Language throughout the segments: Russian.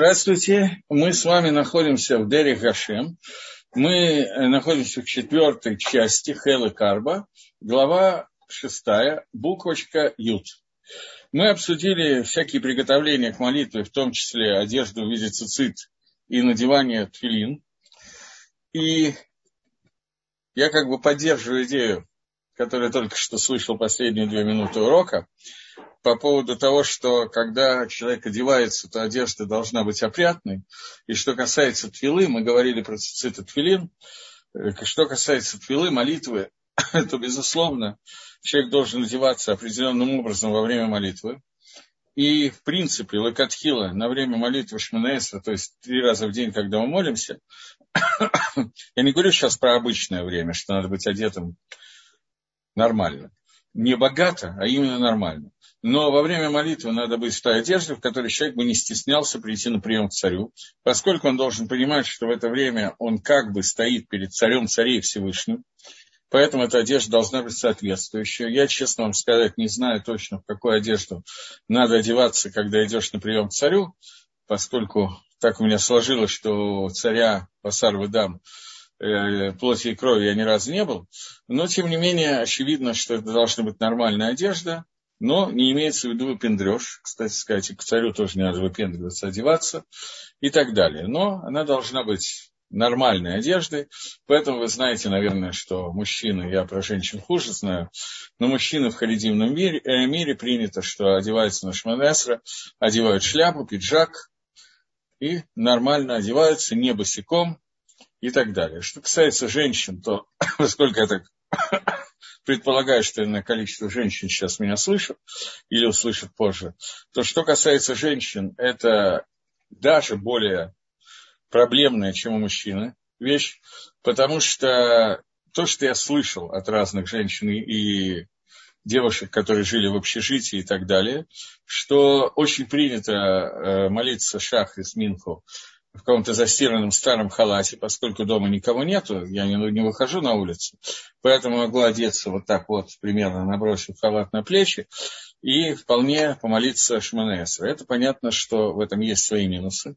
Здравствуйте, мы с вами находимся в Дере Гашем. Мы находимся в четвертой части Хелы Карба, глава шестая, буквочка Ют. Мы обсудили всякие приготовления к молитве, в том числе одежду в виде цицит и надевание тфилин. И я как бы поддерживаю идею, которую только что слышал последние две минуты урока, по поводу того, что когда человек одевается, то одежда должна быть опрятной. И что касается твилы, мы говорили про цицит твилин, э, что касается твилы, молитвы, то, безусловно, человек должен одеваться определенным образом во время молитвы. И, в принципе, лакатхила на время молитвы Шманаэсра, то есть три раза в день, когда мы молимся, я не говорю сейчас про обычное время, что надо быть одетым нормально. Не богато, а именно нормально. Но во время молитвы надо быть в той одежде, в которой человек бы не стеснялся прийти на прием к царю, поскольку он должен понимать, что в это время он как бы стоит перед царем царей Всевышним. Поэтому эта одежда должна быть соответствующая. Я, честно вам сказать, не знаю точно, в какую одежду надо одеваться, когда идешь на прием к царю, поскольку так у меня сложилось, что царя Пасар Выдам э, плоти и крови я ни разу не был. Но, тем не менее, очевидно, что это должна быть нормальная одежда, но не имеется в виду выпендреж. Кстати сказать, к царю тоже не надо выпендриваться, одеваться и так далее. Но она должна быть нормальной одеждой. Поэтому вы знаете, наверное, что мужчины, я про женщин хуже знаю, но мужчины в халидимном мире, э, мире принято, что одеваются на шманесра, одевают шляпу, пиджак и нормально одеваются, не босиком и так далее. Что касается женщин, то, поскольку я так предполагаю, что на количество женщин сейчас меня слышат или услышат позже, то что касается женщин, это даже более проблемная, чем у мужчины вещь, потому что то, что я слышал от разных женщин и девушек, которые жили в общежитии и так далее, что очень принято э, молиться шахрис минху в каком-то застиранном старом халате, поскольку дома никого нету, я не, не выхожу на улицу, поэтому могу одеться вот так вот, примерно набросив халат на плечи, и вполне помолиться Шманесра. Это понятно, что в этом есть свои минусы.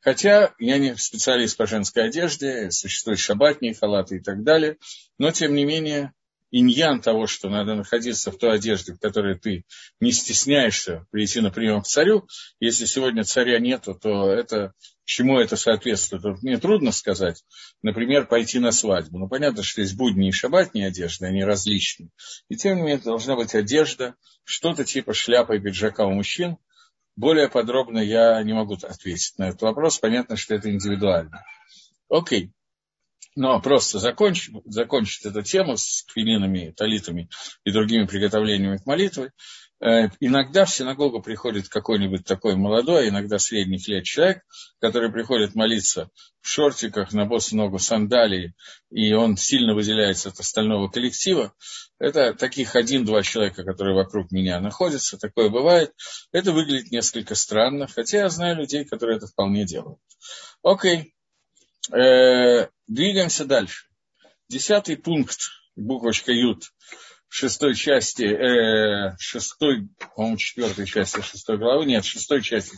Хотя я не специалист по женской одежде, существуют шабатные халаты и так далее, но тем не менее иньян того, что надо находиться в той одежде, в которой ты не стесняешься прийти на прием к царю. Если сегодня царя нету, то это чему это соответствует? Вот мне трудно сказать. Например, пойти на свадьбу. Ну, понятно, что есть будни и шабатные одежды, они различные. И тем не менее, должна быть одежда, что-то типа шляпы и пиджака у мужчин. Более подробно я не могу ответить на этот вопрос. Понятно, что это индивидуально. Окей. Но просто закончить, закончить эту тему с квилинами, талитами и другими приготовлениями к молитве. Э, иногда в синагогу приходит какой-нибудь такой молодой, иногда средних лет человек, который приходит молиться в шортиках, на босу ногу сандалии, и он сильно выделяется от остального коллектива. Это таких один-два человека, которые вокруг меня находятся, такое бывает. Это выглядит несколько странно, хотя я знаю людей, которые это вполне делают. Окей. Э, двигаемся дальше. Десятый пункт, буквочка Ют, шестой части, э, шестой, по-моему, четвертой части шестой главы, нет, шестой части,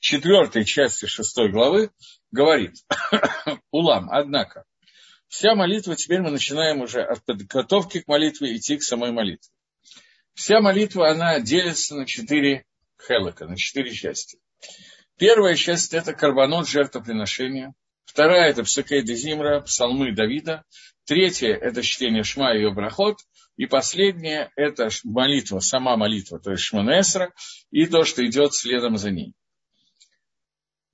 четвертой части шестой главы говорит, Улам, однако, вся молитва, теперь мы начинаем уже от подготовки к молитве идти к самой молитве. Вся молитва, она делится на четыре хелока, на четыре части. Первая часть – это карбонот жертвоприношения – Вторая – это Псакей Дезимра, псалмы Давида. Третья – это чтение Шма и ее брахот. И последняя – это молитва, сама молитва, то есть Шманесра, и то, что идет следом за ней.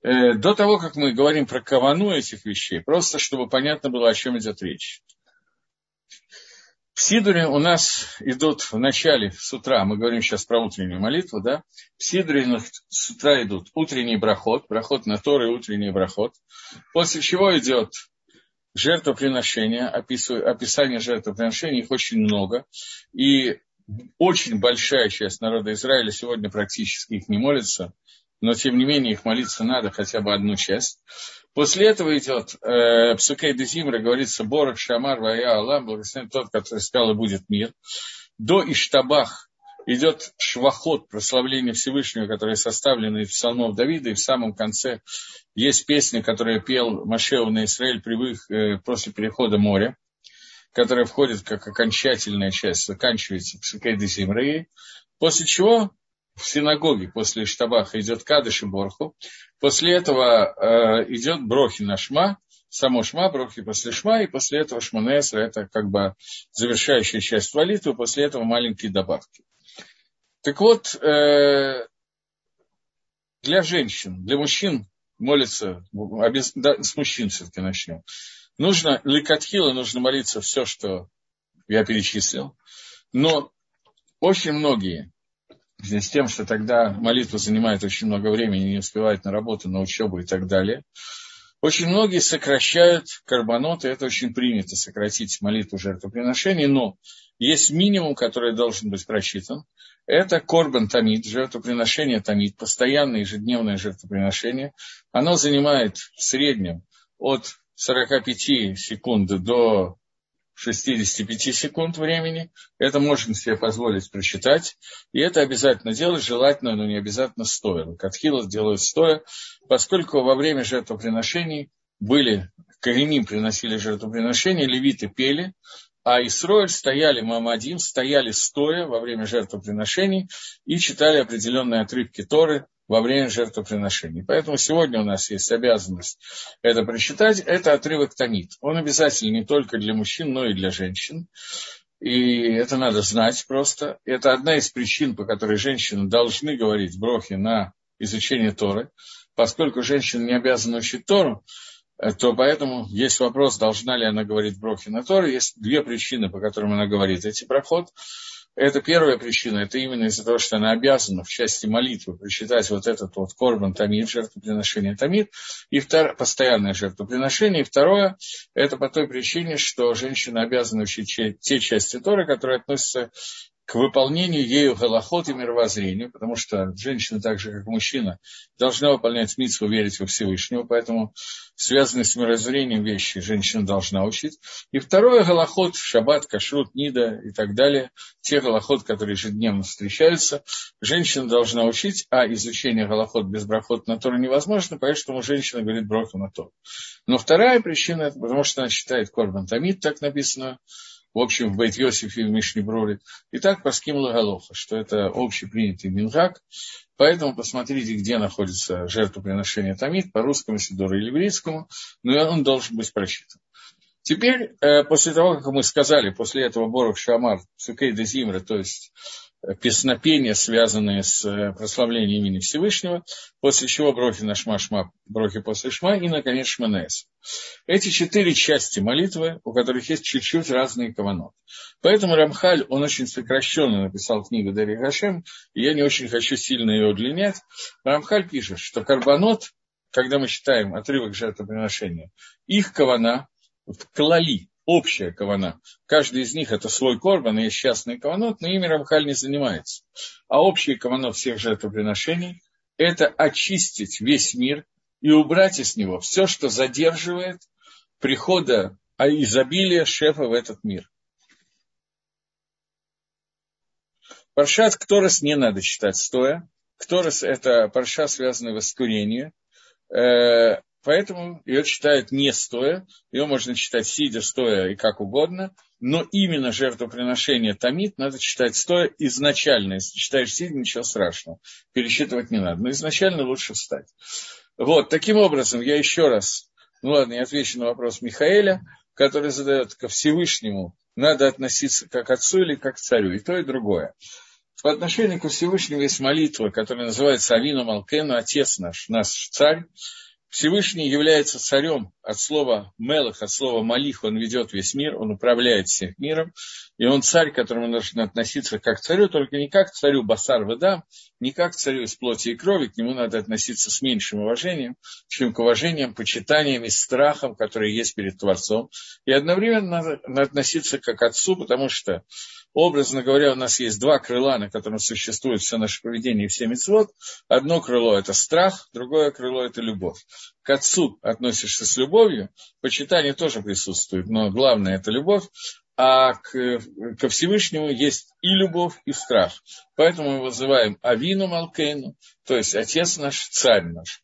Э, до того, как мы говорим про кавану этих вещей, просто чтобы понятно было, о чем идет речь. В Сидуре у нас идут в начале, с утра, мы говорим сейчас про утреннюю молитву, да, в Сидуре с утра идут утренний брахот, брахот на Торы, утренний брахот, после чего идет жертвоприношение, описание жертвоприношений, их очень много, и очень большая часть народа Израиля сегодня практически их не молится, но тем не менее их молиться надо хотя бы одну часть. После этого идет э, Псукей Дезимра, говорится, Борок, Шамар, Вая, Аллах, благословен тот, который сказал, и будет мир. До Иштабах идет швахот, прославление Всевышнего, которое составлено из псалмов Давида, и в самом конце есть песня, которую пел Машеов на Израиль привык э, после перехода моря, которая входит как окончательная часть, заканчивается Псикейды Зимреи, после чего в синагоге после Штабаха идет Кадыш и Борху, после этого э, идет Брохи на Шма, само Шма, Брохи после Шма, и после этого Шманесра, это как бы завершающая часть молитвы, после этого маленькие добавки. Так вот, э, для женщин, для мужчин молиться, да, с мужчин все-таки начнем. Нужно, ликатхила, нужно молиться все, что я перечислил. Но очень многие, с тем, что тогда молитва занимает очень много времени, не успевает на работу, на учебу и так далее, очень многие сокращают карбоноты, это очень принято, сократить молитву жертвоприношений, но есть минимум, который должен быть прочитан. Это корбан тамид, жертвоприношение тамид, постоянное ежедневное жертвоприношение. Оно занимает в среднем от 45 секунд до 65 секунд времени. Это можно себе позволить прочитать. И это обязательно делать, желательно, но не обязательно стоя. Катхилов делают стоя, поскольку во время жертвоприношений были, кореним приносили жертвоприношения, левиты пели, а Исроэль стояли, Мамадим, стояли стоя во время жертвоприношений и читали определенные отрывки Торы во время жертвоприношений. Поэтому сегодня у нас есть обязанность это прочитать. Это отрывок Танит. Он обязательно не только для мужчин, но и для женщин. И это надо знать просто. Это одна из причин, по которой женщины должны говорить брохи на изучение Торы. Поскольку женщина не обязана учить Тору, Э, то поэтому есть вопрос, должна ли она говорить брохи на Торы. Есть две причины, по которым она говорит эти проход. Это первая причина, это именно из-за того, что она обязана в части молитвы прочитать вот этот вот корбан тамид, жертвоприношение тамид, и второе, постоянное жертвоприношение. И второе, это по той причине, что женщина обязана учить те части Торы, которые относятся к выполнению ею галахот и мировоззрению, потому что женщина, так же как мужчина, должна выполнять митцву, верить во Всевышнего, поэтому связанные с мировоззрением вещи женщина должна учить. И второе галахот, шаббат, кашрут, нида и так далее, те галахот, которые ежедневно встречаются, женщина должна учить, а изучение галахот без брахот на Тору невозможно, поэтому женщина говорит браху на Тору. Но вторая причина, это потому что она считает Корбан Тамид, так написано, в общем, в Бейт Йосифе и в Мишне Броре. И так по Ским Лагалоха, что это общепринятый мингак. Поэтому посмотрите, где находится жертвоприношение Тамид, по русскому Сидору или еврейскому, но он должен быть прочитан. Теперь, э, после того, как мы сказали, после этого Борох Шамар, Сукей де Зимра, то есть песнопения, связанные с э, прославлением имени Всевышнего, после чего брохи на шма, шма, брохи после шма и, наконец, шманес. Эти четыре части молитвы, у которых есть чуть-чуть разные каванот. Поэтому Рамхаль, он очень сокращенно написал книгу Дарья Гашем, и я не очень хочу сильно ее удлинять. Рамхаль пишет, что карбонот, когда мы читаем отрывок жертвоприношения, их кавана, клали, общая кавана. Каждый из них это свой корбан, есть частный каванот, но ими Рамхаль не занимается. А общий каванот всех жертвоприношений – это очистить весь мир и убрать из него все, что задерживает прихода а изобилия шефа в этот мир. Паршат Кторос не надо читать стоя. Кторос – это парша, связанная с воскурением. Поэтому ее читают не стоя, ее можно читать сидя, стоя и как угодно, но именно жертвоприношение томит надо читать стоя изначально. Если читаешь сидя, ничего страшного, пересчитывать не надо, но изначально лучше встать. Вот, таким образом, я еще раз, ну ладно, я отвечу на вопрос Михаэля, который задает ко Всевышнему, надо относиться как отцу или как царю, и то, и другое. По отношению к Всевышнему есть молитва, которая называется Авина Малкену, Отец наш, наш царь, Всевышний является царем от слова «мелах», от слова «малих», он ведет весь мир, он управляет всем миром, и он царь, к которому нужно относиться как к царю, только не как к царю Басар Вадам, не как к царю из плоти и крови, к нему надо относиться с меньшим уважением, чем к уважением, почитанием и страхом, которые есть перед Творцом, и одновременно надо относиться как к отцу, потому что Образно говоря, у нас есть два крыла, на котором существует все наше поведение и все мецвод. Одно крыло – это страх, другое крыло – это любовь. К отцу относишься с любовью, почитание тоже присутствует, но главное – это любовь. А к, ко Всевышнему есть и любовь, и страх. Поэтому мы вызываем Авину Малкейну, то есть Отец наш, Царь наш.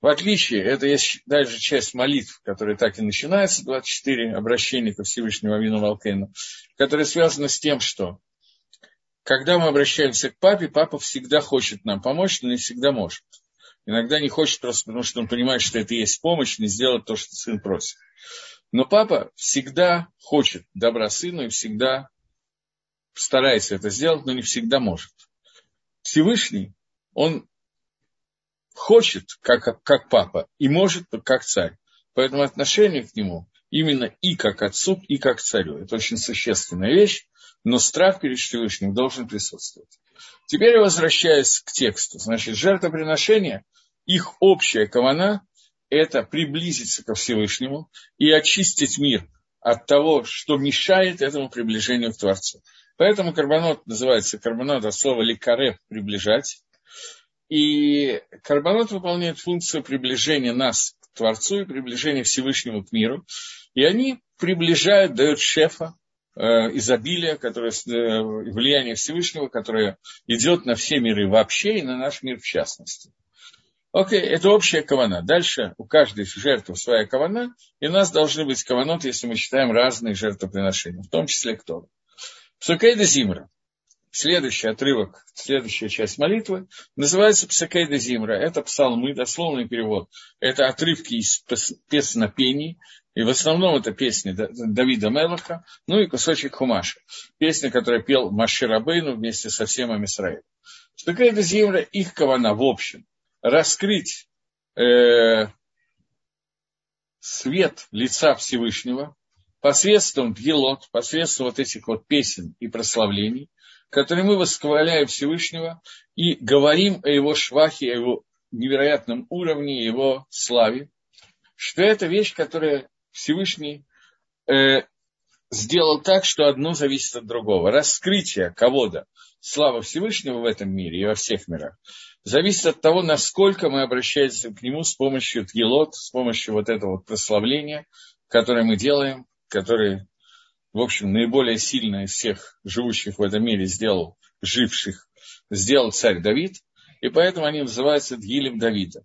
В отличие, это есть даже часть молитв, которая так и начинается, 24 обращения ко Всевышнему Авину Малкейну, которая связана с тем, что когда мы обращаемся к папе, папа всегда хочет нам помочь, но не всегда может. Иногда не хочет просто потому, что он понимает, что это и есть помощь, не сделать то, что сын просит. Но папа всегда хочет добра сыну и всегда старается это сделать, но не всегда может. Всевышний, он хочет, как, как папа, и может, как царь. Поэтому отношение к нему именно и как отцу, и как царю. Это очень существенная вещь, но страх перед Всевышним должен присутствовать. Теперь я возвращаюсь к тексту. Значит, жертвоприношение, их общая кавана – это приблизиться ко Всевышнему и очистить мир от того, что мешает этому приближению к Творцу. Поэтому карбонот называется карбонот от слова ликарев – приближать. И карбонот выполняет функцию приближения нас к Творцу и приближения Всевышнему к миру. И они приближают, дают шефа, э, изобилие, которое, э, влияние Всевышнего, которое идет на все миры вообще и на наш мир в частности. Окей, это общая кавана. Дальше у каждой жертвы своя кавана, и у нас должны быть каванот, если мы считаем разные жертвоприношения, в том числе кто. Псукейда Зимра. Следующий отрывок, следующая часть молитвы называется Псакейда Зимра. Это псалмы, дословный перевод. Это отрывки из песнопений. И в основном это песни Давида Мелаха, ну и кусочек Хумаша. Песня, которую пел Маширабейну вместе со всем Амисраилем. Псакейда Зимра, их кавана в общем. Раскрыть э, свет лица Всевышнего посредством гелот, посредством вот этих вот песен и прославлений, которой мы восхваляем Всевышнего и говорим о его швахе, о его невероятном уровне, его славе, что это вещь, которая Всевышний э, сделал так, что одно зависит от другого. Раскрытие кого-то, слава Всевышнего в этом мире и во всех мирах, зависит от того, насколько мы обращаемся к нему с помощью тгелот, с помощью вот этого вот прославления, которое мы делаем, которое в общем, наиболее сильно из всех живущих в этом мире сделал, живших, сделал царь Давид, и поэтому они называются Дгилем Давида.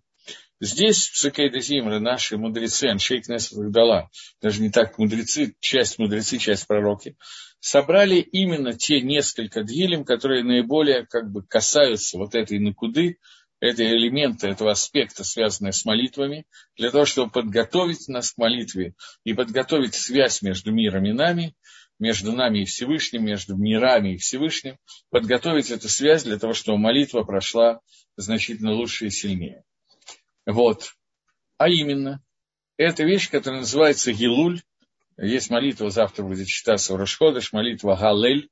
Здесь в Сукейда Зимра наши мудрецы, Аншейк Дала, даже не так мудрецы, часть мудрецы, часть пророки, собрали именно те несколько дгилем, которые наиболее как бы касаются вот этой накуды, этой элемента, этого аспекта, связанного с молитвами, для того, чтобы подготовить нас к молитве и подготовить связь между миром и нами, между нами и Всевышним, между мирами и Всевышним, подготовить эту связь для того, чтобы молитва прошла значительно лучше и сильнее. Вот. А именно, это вещь, которая называется Гилуль. Есть молитва, завтра будет читаться в Рашходыш, молитва Галель,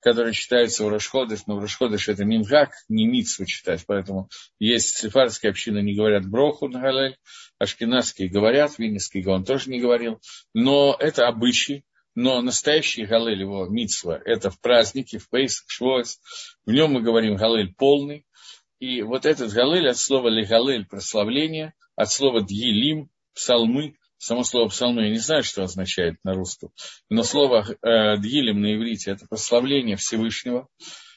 который читается у Рашходыш, но у Рашходыш это мингак, не митсву читать, поэтому есть сефардские общины не говорят броху на галель, ашкенадские говорят, винницкий он тоже не говорил, но это обычай, но настоящий галель его митсва, это в празднике, в Пейсах, Швоц, в нем мы говорим галель полный, и вот этот галель от слова легалель, прославление, от слова дьелим, псалмы, Само слово псалмы, я не знаю, что означает на русском, но слово э, дгилем на иврите – это прославление Всевышнего.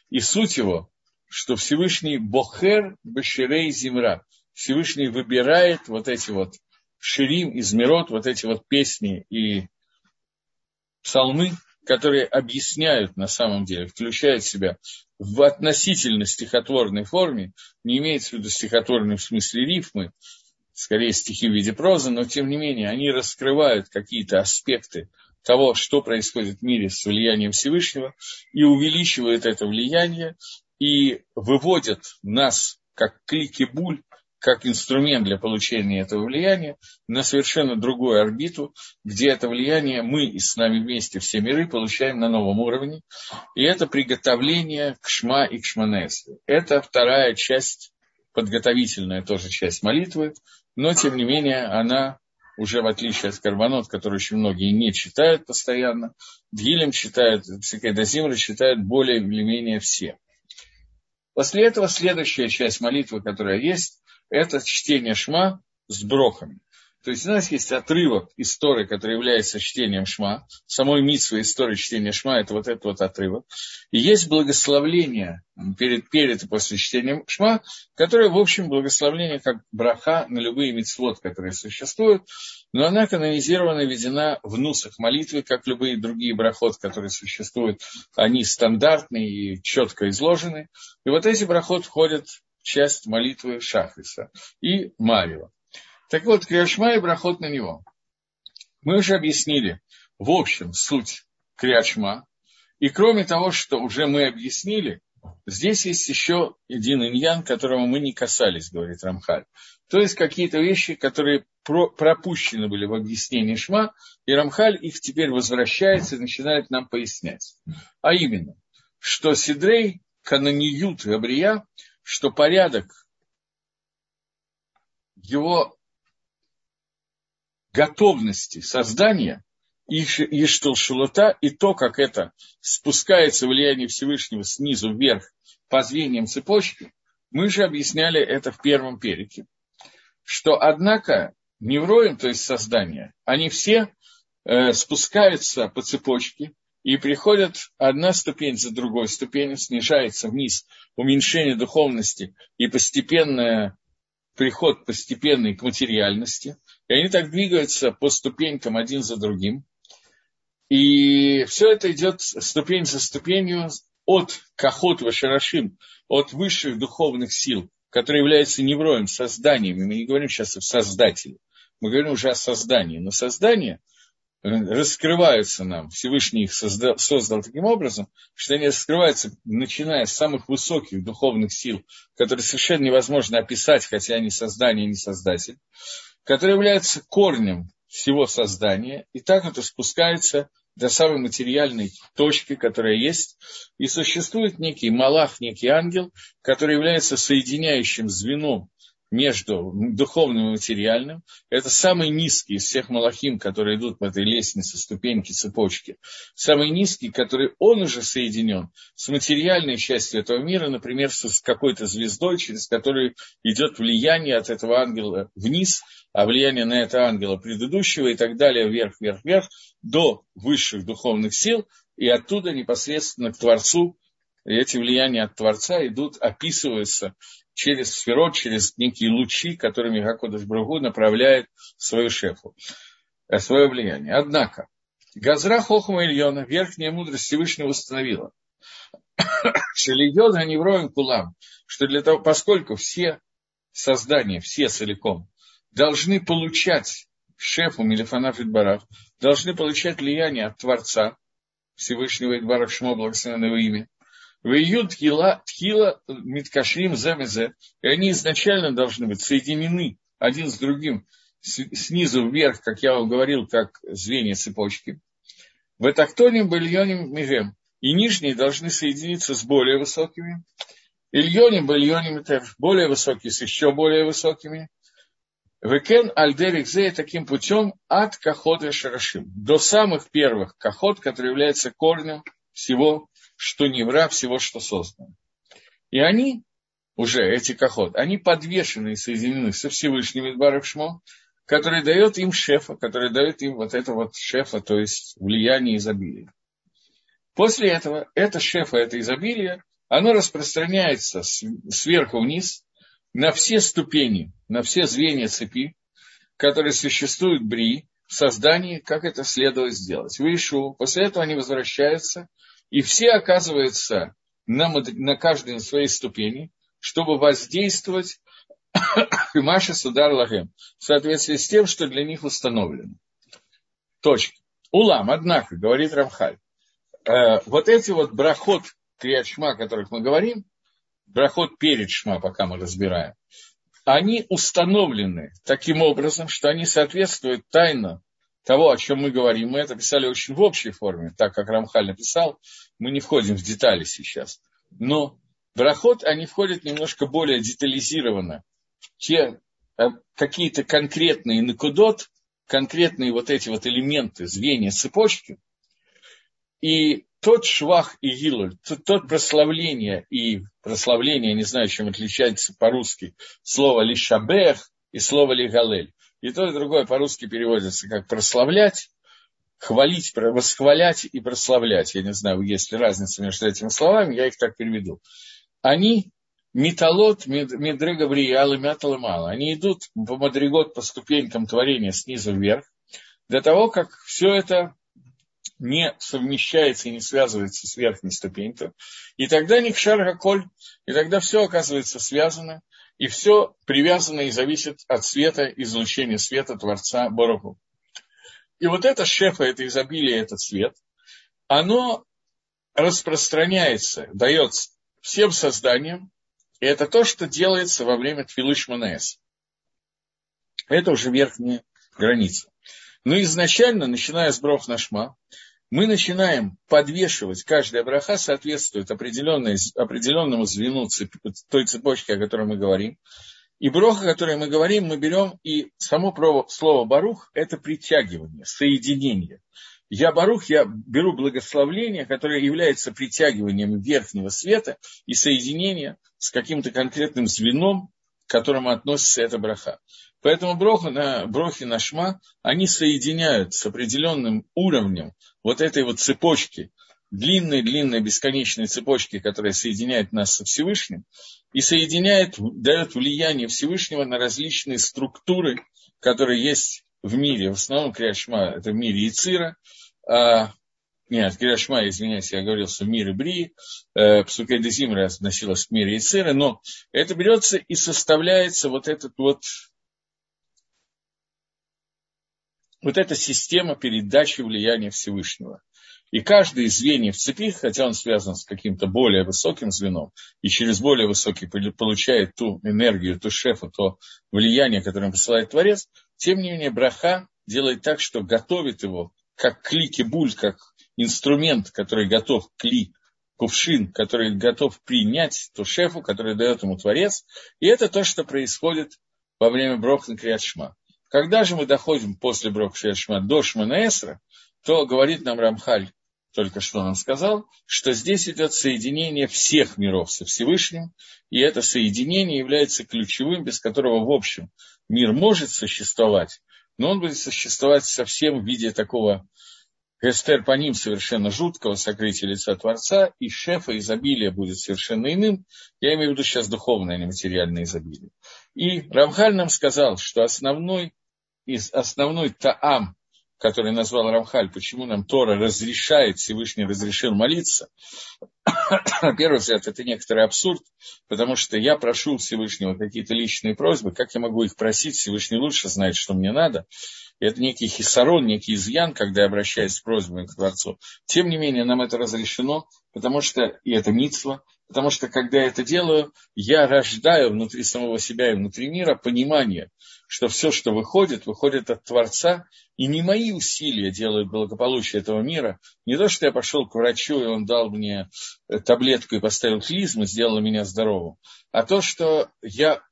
И суть его, что Всевышний Бохер Беширей Зимра. Всевышний выбирает вот эти вот ширим из мирот, вот эти вот песни и псалмы, которые объясняют на самом деле, включают в себя в относительно стихотворной форме, не имеется в виду стихотворной в смысле рифмы, скорее стихи в виде прозы, но тем не менее они раскрывают какие-то аспекты того, что происходит в мире с влиянием Всевышнего, и увеличивают это влияние, и выводят нас, как клики буль, как инструмент для получения этого влияния, на совершенно другую орбиту, где это влияние мы и с нами вместе все миры получаем на новом уровне. И это приготовление к шма и к шманесу. Это вторая часть, подготовительная тоже часть молитвы, но, тем не менее, она уже в отличие от Карбонот, который очень многие не читают постоянно, Дгилем читают, Псикайдазимра читают более или менее все. После этого следующая часть молитвы, которая есть, это чтение шма с брохами. То есть у нас есть отрывок истории, который является чтением Шма. Самой митсвы истории чтения Шма – это вот этот вот отрывок. И есть благословление перед, перед и после чтения Шма, которое, в общем, благословление как браха на любые митцвот, которые существуют, но она канонизирована введена в нусах молитвы, как любые другие брахот, которые существуют. Они стандартные и четко изложены. И вот эти брахот входят часть молитвы Шахриса и Марева. Так вот, Криашма и брахот на него. Мы уже объяснили, в общем, суть Криашма. И кроме того, что уже мы объяснили, здесь есть еще один иньян, которого мы не касались, говорит Рамхаль. То есть какие-то вещи, которые про, пропущены были в объяснении Шма, и Рамхаль их теперь возвращается и начинает нам пояснять. А именно, что Сидрей, Канониют Габрия, что порядок его готовности создания Ишталшулута и то, как это спускается влияние Всевышнего снизу вверх по звеньям цепочки, мы же объясняли это в первом перике, что, однако, невроем, то есть создание, они все э, спускаются по цепочке и приходят одна ступень за другой ступенью, снижается вниз уменьшение духовности и постепенное приход постепенный к материальности, и они так двигаются по ступенькам один за другим. И все это идет ступень за ступенью от Кахот Вашарашим, от высших духовных сил, которые являются невроем, созданием. И мы не говорим сейчас о создателе, мы говорим уже о создании. Но создание – раскрываются нам, Всевышний их создал, создал таким образом, что они раскрываются, начиная с самых высоких духовных сил, которые совершенно невозможно описать, хотя они создание, не создатель, которые являются корнем всего создания, и так это спускается до самой материальной точки, которая есть, и существует некий малах, некий ангел, который является соединяющим звеном между духовным и материальным. Это самый низкий из всех малахим, которые идут по этой лестнице, ступеньки, цепочки. Самый низкий, который он уже соединен с материальной частью этого мира, например, с какой-то звездой, через которую идет влияние от этого ангела вниз, а влияние на этого ангела предыдущего и так далее, вверх, вверх, вверх, до высших духовных сил, и оттуда непосредственно к Творцу, и эти влияния от Творца идут, описываются через сферот, через некие лучи, которыми Гакодыш Бругу направляет свою шефу, э, свое влияние. Однако, Газра Хохма Ильона, верхняя мудрость Всевышнего установила, Шелидон Ганевроем Кулам, что для того, поскольку все создания, все целиком, должны получать шефу Милифанав Идбарах, должны получать влияние от Творца, Всевышнего Идбарах Шмо, благословенного имя, Веют тхила миткашрим земезе. И они изначально должны быть соединены один с другим снизу вверх, как я вам говорил, как звенья цепочки. В этактоним бельоним мигем. И нижние должны соединиться с более высокими. Ильоним бельоним более высокие с еще более высокими. Векен альдерик зе таким путем от кахота шарашим. До самых первых кахот, который является корнем всего что не вра всего, что создано. И они, уже эти кохот, они подвешены и соединены со Всевышним Идбаров Шмо, который дает им шефа, который дает им вот это вот шефа, то есть влияние изобилия. После этого это шефа, это изобилие, оно распространяется сверху вниз на все ступени, на все звенья цепи, которые существуют в Бри, в создании, как это следует сделать. Вышу, после этого они возвращаются и все оказываются на, на каждой своей ступени, чтобы воздействовать Маша Судар Лагем в соответствии с тем, что для них установлено. Точка. Улам, однако, говорит Рамхаль, э, вот эти вот брахот крият шма, о которых мы говорим, брахот перед шма, пока мы разбираем, они установлены таким образом, что они соответствуют тайно того, о чем мы говорим. Мы это писали очень в общей форме, так как Рамхаль написал. Мы не входим в детали сейчас. Но брахот, они входят немножко более детализированно. Те э, какие-то конкретные накудот, конкретные вот эти вот элементы, звенья цепочки. И тот швах и гилуль, тот, тот прославление и прославление, не знаю, чем отличается по-русски, слово лишабех, и слово лигалель. И то, и другое по-русски переводится как прославлять, хвалить, восхвалять и прославлять. Я не знаю, есть ли разница между этими словами, я их так переведу. Они металлот, медре гавриал и мало. Они идут по мадригот, по ступенькам творения снизу вверх, для того, как все это не совмещается и не связывается с верхней ступенькой. И тогда Никшар коль, и тогда все оказывается связано, и все привязано и зависит от света, излучения света Творца Бороху. И вот это шефа, это изобилие, этот свет, оно распространяется, дается всем созданиям, и это то, что делается во время Твилыш Манес. Это уже верхняя граница. Но изначально, начиная с Брох Нашма, мы начинаем подвешивать, каждая браха соответствует определенному звену той цепочки, о которой мы говорим. И броха, о которой мы говорим, мы берем, и само слово барух – это притягивание, соединение. Я барух, я беру благословление, которое является притягиванием верхнего света и соединение с каким-то конкретным звеном, к которому относится эта браха. Поэтому броха на, брохи на шма, они соединяют с определенным уровнем вот этой вот цепочки, длинной-длинной бесконечной цепочки, которая соединяет нас со Всевышним, и соединяет, дает влияние Всевышнего на различные структуры, которые есть в мире. В основном Криашма – это в мире Ицира, а, нет, Криашма, извиняюсь, я говорил, что мир и Бри, э, Псукей Дезимра относилась к миру Ицира, но это берется и составляется вот этот вот вот эта система передачи влияния Всевышнего. И каждый из звеньев цепи, хотя он связан с каким-то более высоким звеном, и через более высокий получает ту энергию, ту шефа, то влияние, которое посылает Творец, тем не менее браха делает так, что готовит его как кли кибуль, как инструмент, который готов кли, кувшин, который готов принять ту шефу, который дает ему Творец. И это то, что происходит во время Брохна Криадшма. Когда же мы доходим после Брокшешма до Шманаэсра, то говорит нам Рамхаль, только что нам сказал, что здесь идет соединение всех миров со Всевышним, и это соединение является ключевым, без которого, в общем, мир может существовать, но он будет существовать совсем в виде такого Эстер по ним совершенно жуткого сокрытия лица Творца, и шефа изобилия будет совершенно иным. Я имею в виду сейчас духовное, а не материальное изобилие. И Рамхаль нам сказал, что основной из основной таам, который назвал Рамхаль, почему нам Тора разрешает, Всевышний разрешил молиться, на первый взгляд, это некоторый абсурд, потому что я прошу Всевышнего какие-то личные просьбы, как я могу их просить, Всевышний лучше знает, что мне надо. Это некий хисарон, некий изъян, когда я обращаюсь с просьбами к Творцу. Тем не менее, нам это разрешено, потому что, и это митсва, потому что, когда я это делаю, я рождаю внутри самого себя и внутри мира понимание, что все, что выходит, выходит от Творца, и не мои усилия делают благополучие этого мира, не то, что я пошел к врачу, и он дал мне э, таблетку и поставил клизму, сделал меня здоровым, а то, что я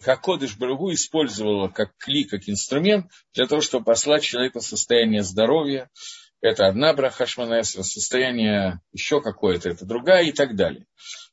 как Кодыш Барагу использовала как кли, как инструмент для того, чтобы послать человеку состояние здоровья. Это одна браха Шманесра, состояние еще какое-то, это другая и так далее.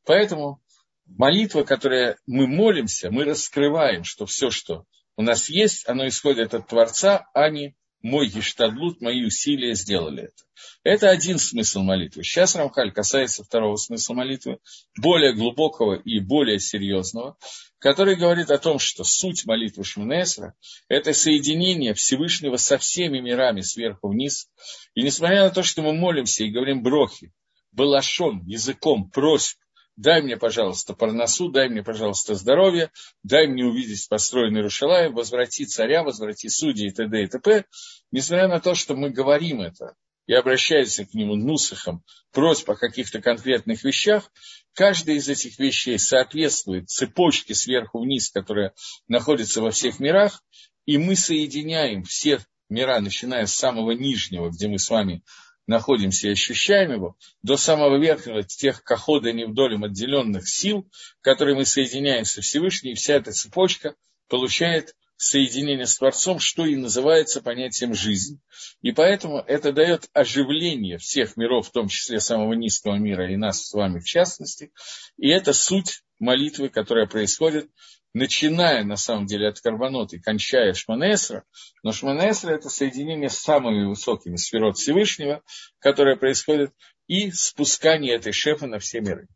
Поэтому молитва, которая мы молимся, мы раскрываем, что все, что у нас есть, оно исходит от Творца, а не мой гештадлут, мои усилия сделали это. Это один смысл молитвы. Сейчас Рамхаль касается второго смысла молитвы, более глубокого и более серьезного, который говорит о том, что суть молитвы Шминесра – это соединение Всевышнего со всеми мирами сверху вниз. И несмотря на то, что мы молимся и говорим брохи, балашон, языком, просьб, дай мне, пожалуйста, парносу, дай мне, пожалуйста, здоровье, дай мне увидеть построенный Рушалаем, возврати царя, возврати судей и т.д. и т.п. Несмотря на то, что мы говорим это и обращаемся к нему нусахом, просьб о каких-то конкретных вещах, каждая из этих вещей соответствует цепочке сверху вниз, которая находится во всех мирах, и мы соединяем все мира, начиная с самого нижнего, где мы с вами находимся и ощущаем его, до самого верхнего, тех кахода невдолем отделенных сил, которые мы соединяем со Всевышним, и вся эта цепочка получает соединение с Творцом, что и называется понятием жизнь. И поэтому это дает оживление всех миров, в том числе самого низкого мира и нас с вами в частности. И это суть молитвы, которая происходит начиная, на самом деле, от Карбонот и кончая Шманесра, но Шманесра – это соединение с самыми высокими сферот Всевышнего, которое происходит, и спускание этой шефа на все миры.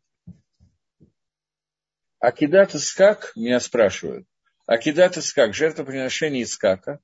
Акидат Искак, меня спрашивают, Акидат Искак, жертвоприношение Искака,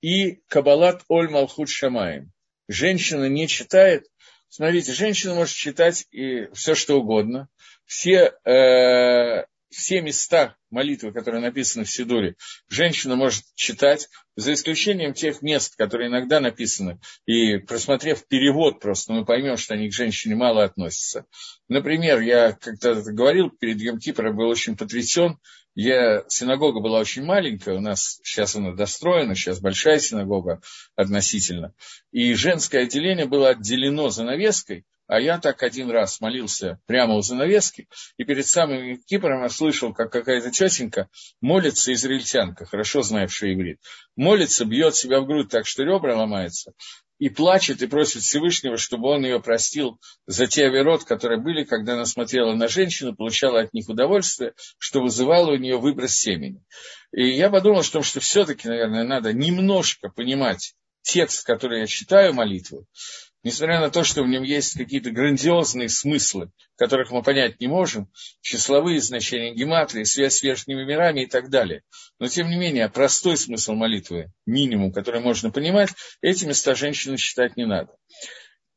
и Кабалат Оль Малхут Шамаем. Женщина не читает, смотрите, женщина может читать и все, что угодно, все э, все места молитвы, которые написаны в Сидуре, женщина может читать, за исключением тех мест, которые иногда написаны, и просмотрев перевод просто, мы поймем, что они к женщине мало относятся. Например, я когда говорил перед Йом Кипром, был очень потрясен, я, синагога была очень маленькая, у нас сейчас она достроена, сейчас большая синагога относительно, и женское отделение было отделено занавеской, а я так один раз молился прямо у занавески, и перед самым Кипром я слышал, как какая-то тетенька молится, израильтянка, хорошо знавшая иврит, молится, бьет себя в грудь так, что ребра ломаются, и плачет, и просит Всевышнего, чтобы он ее простил за те оверот, которые были, когда она смотрела на женщину, получала от них удовольствие, что вызывало у нее выброс семени. И я подумал, что, что все-таки, наверное, надо немножко понимать текст, который я читаю молитву, несмотря на то, что в нем есть какие-то грандиозные смыслы, которых мы понять не можем, числовые значения гематрии, связь с верхними мирами и так далее. Но, тем не менее, простой смысл молитвы, минимум, который можно понимать, эти места женщины считать не надо.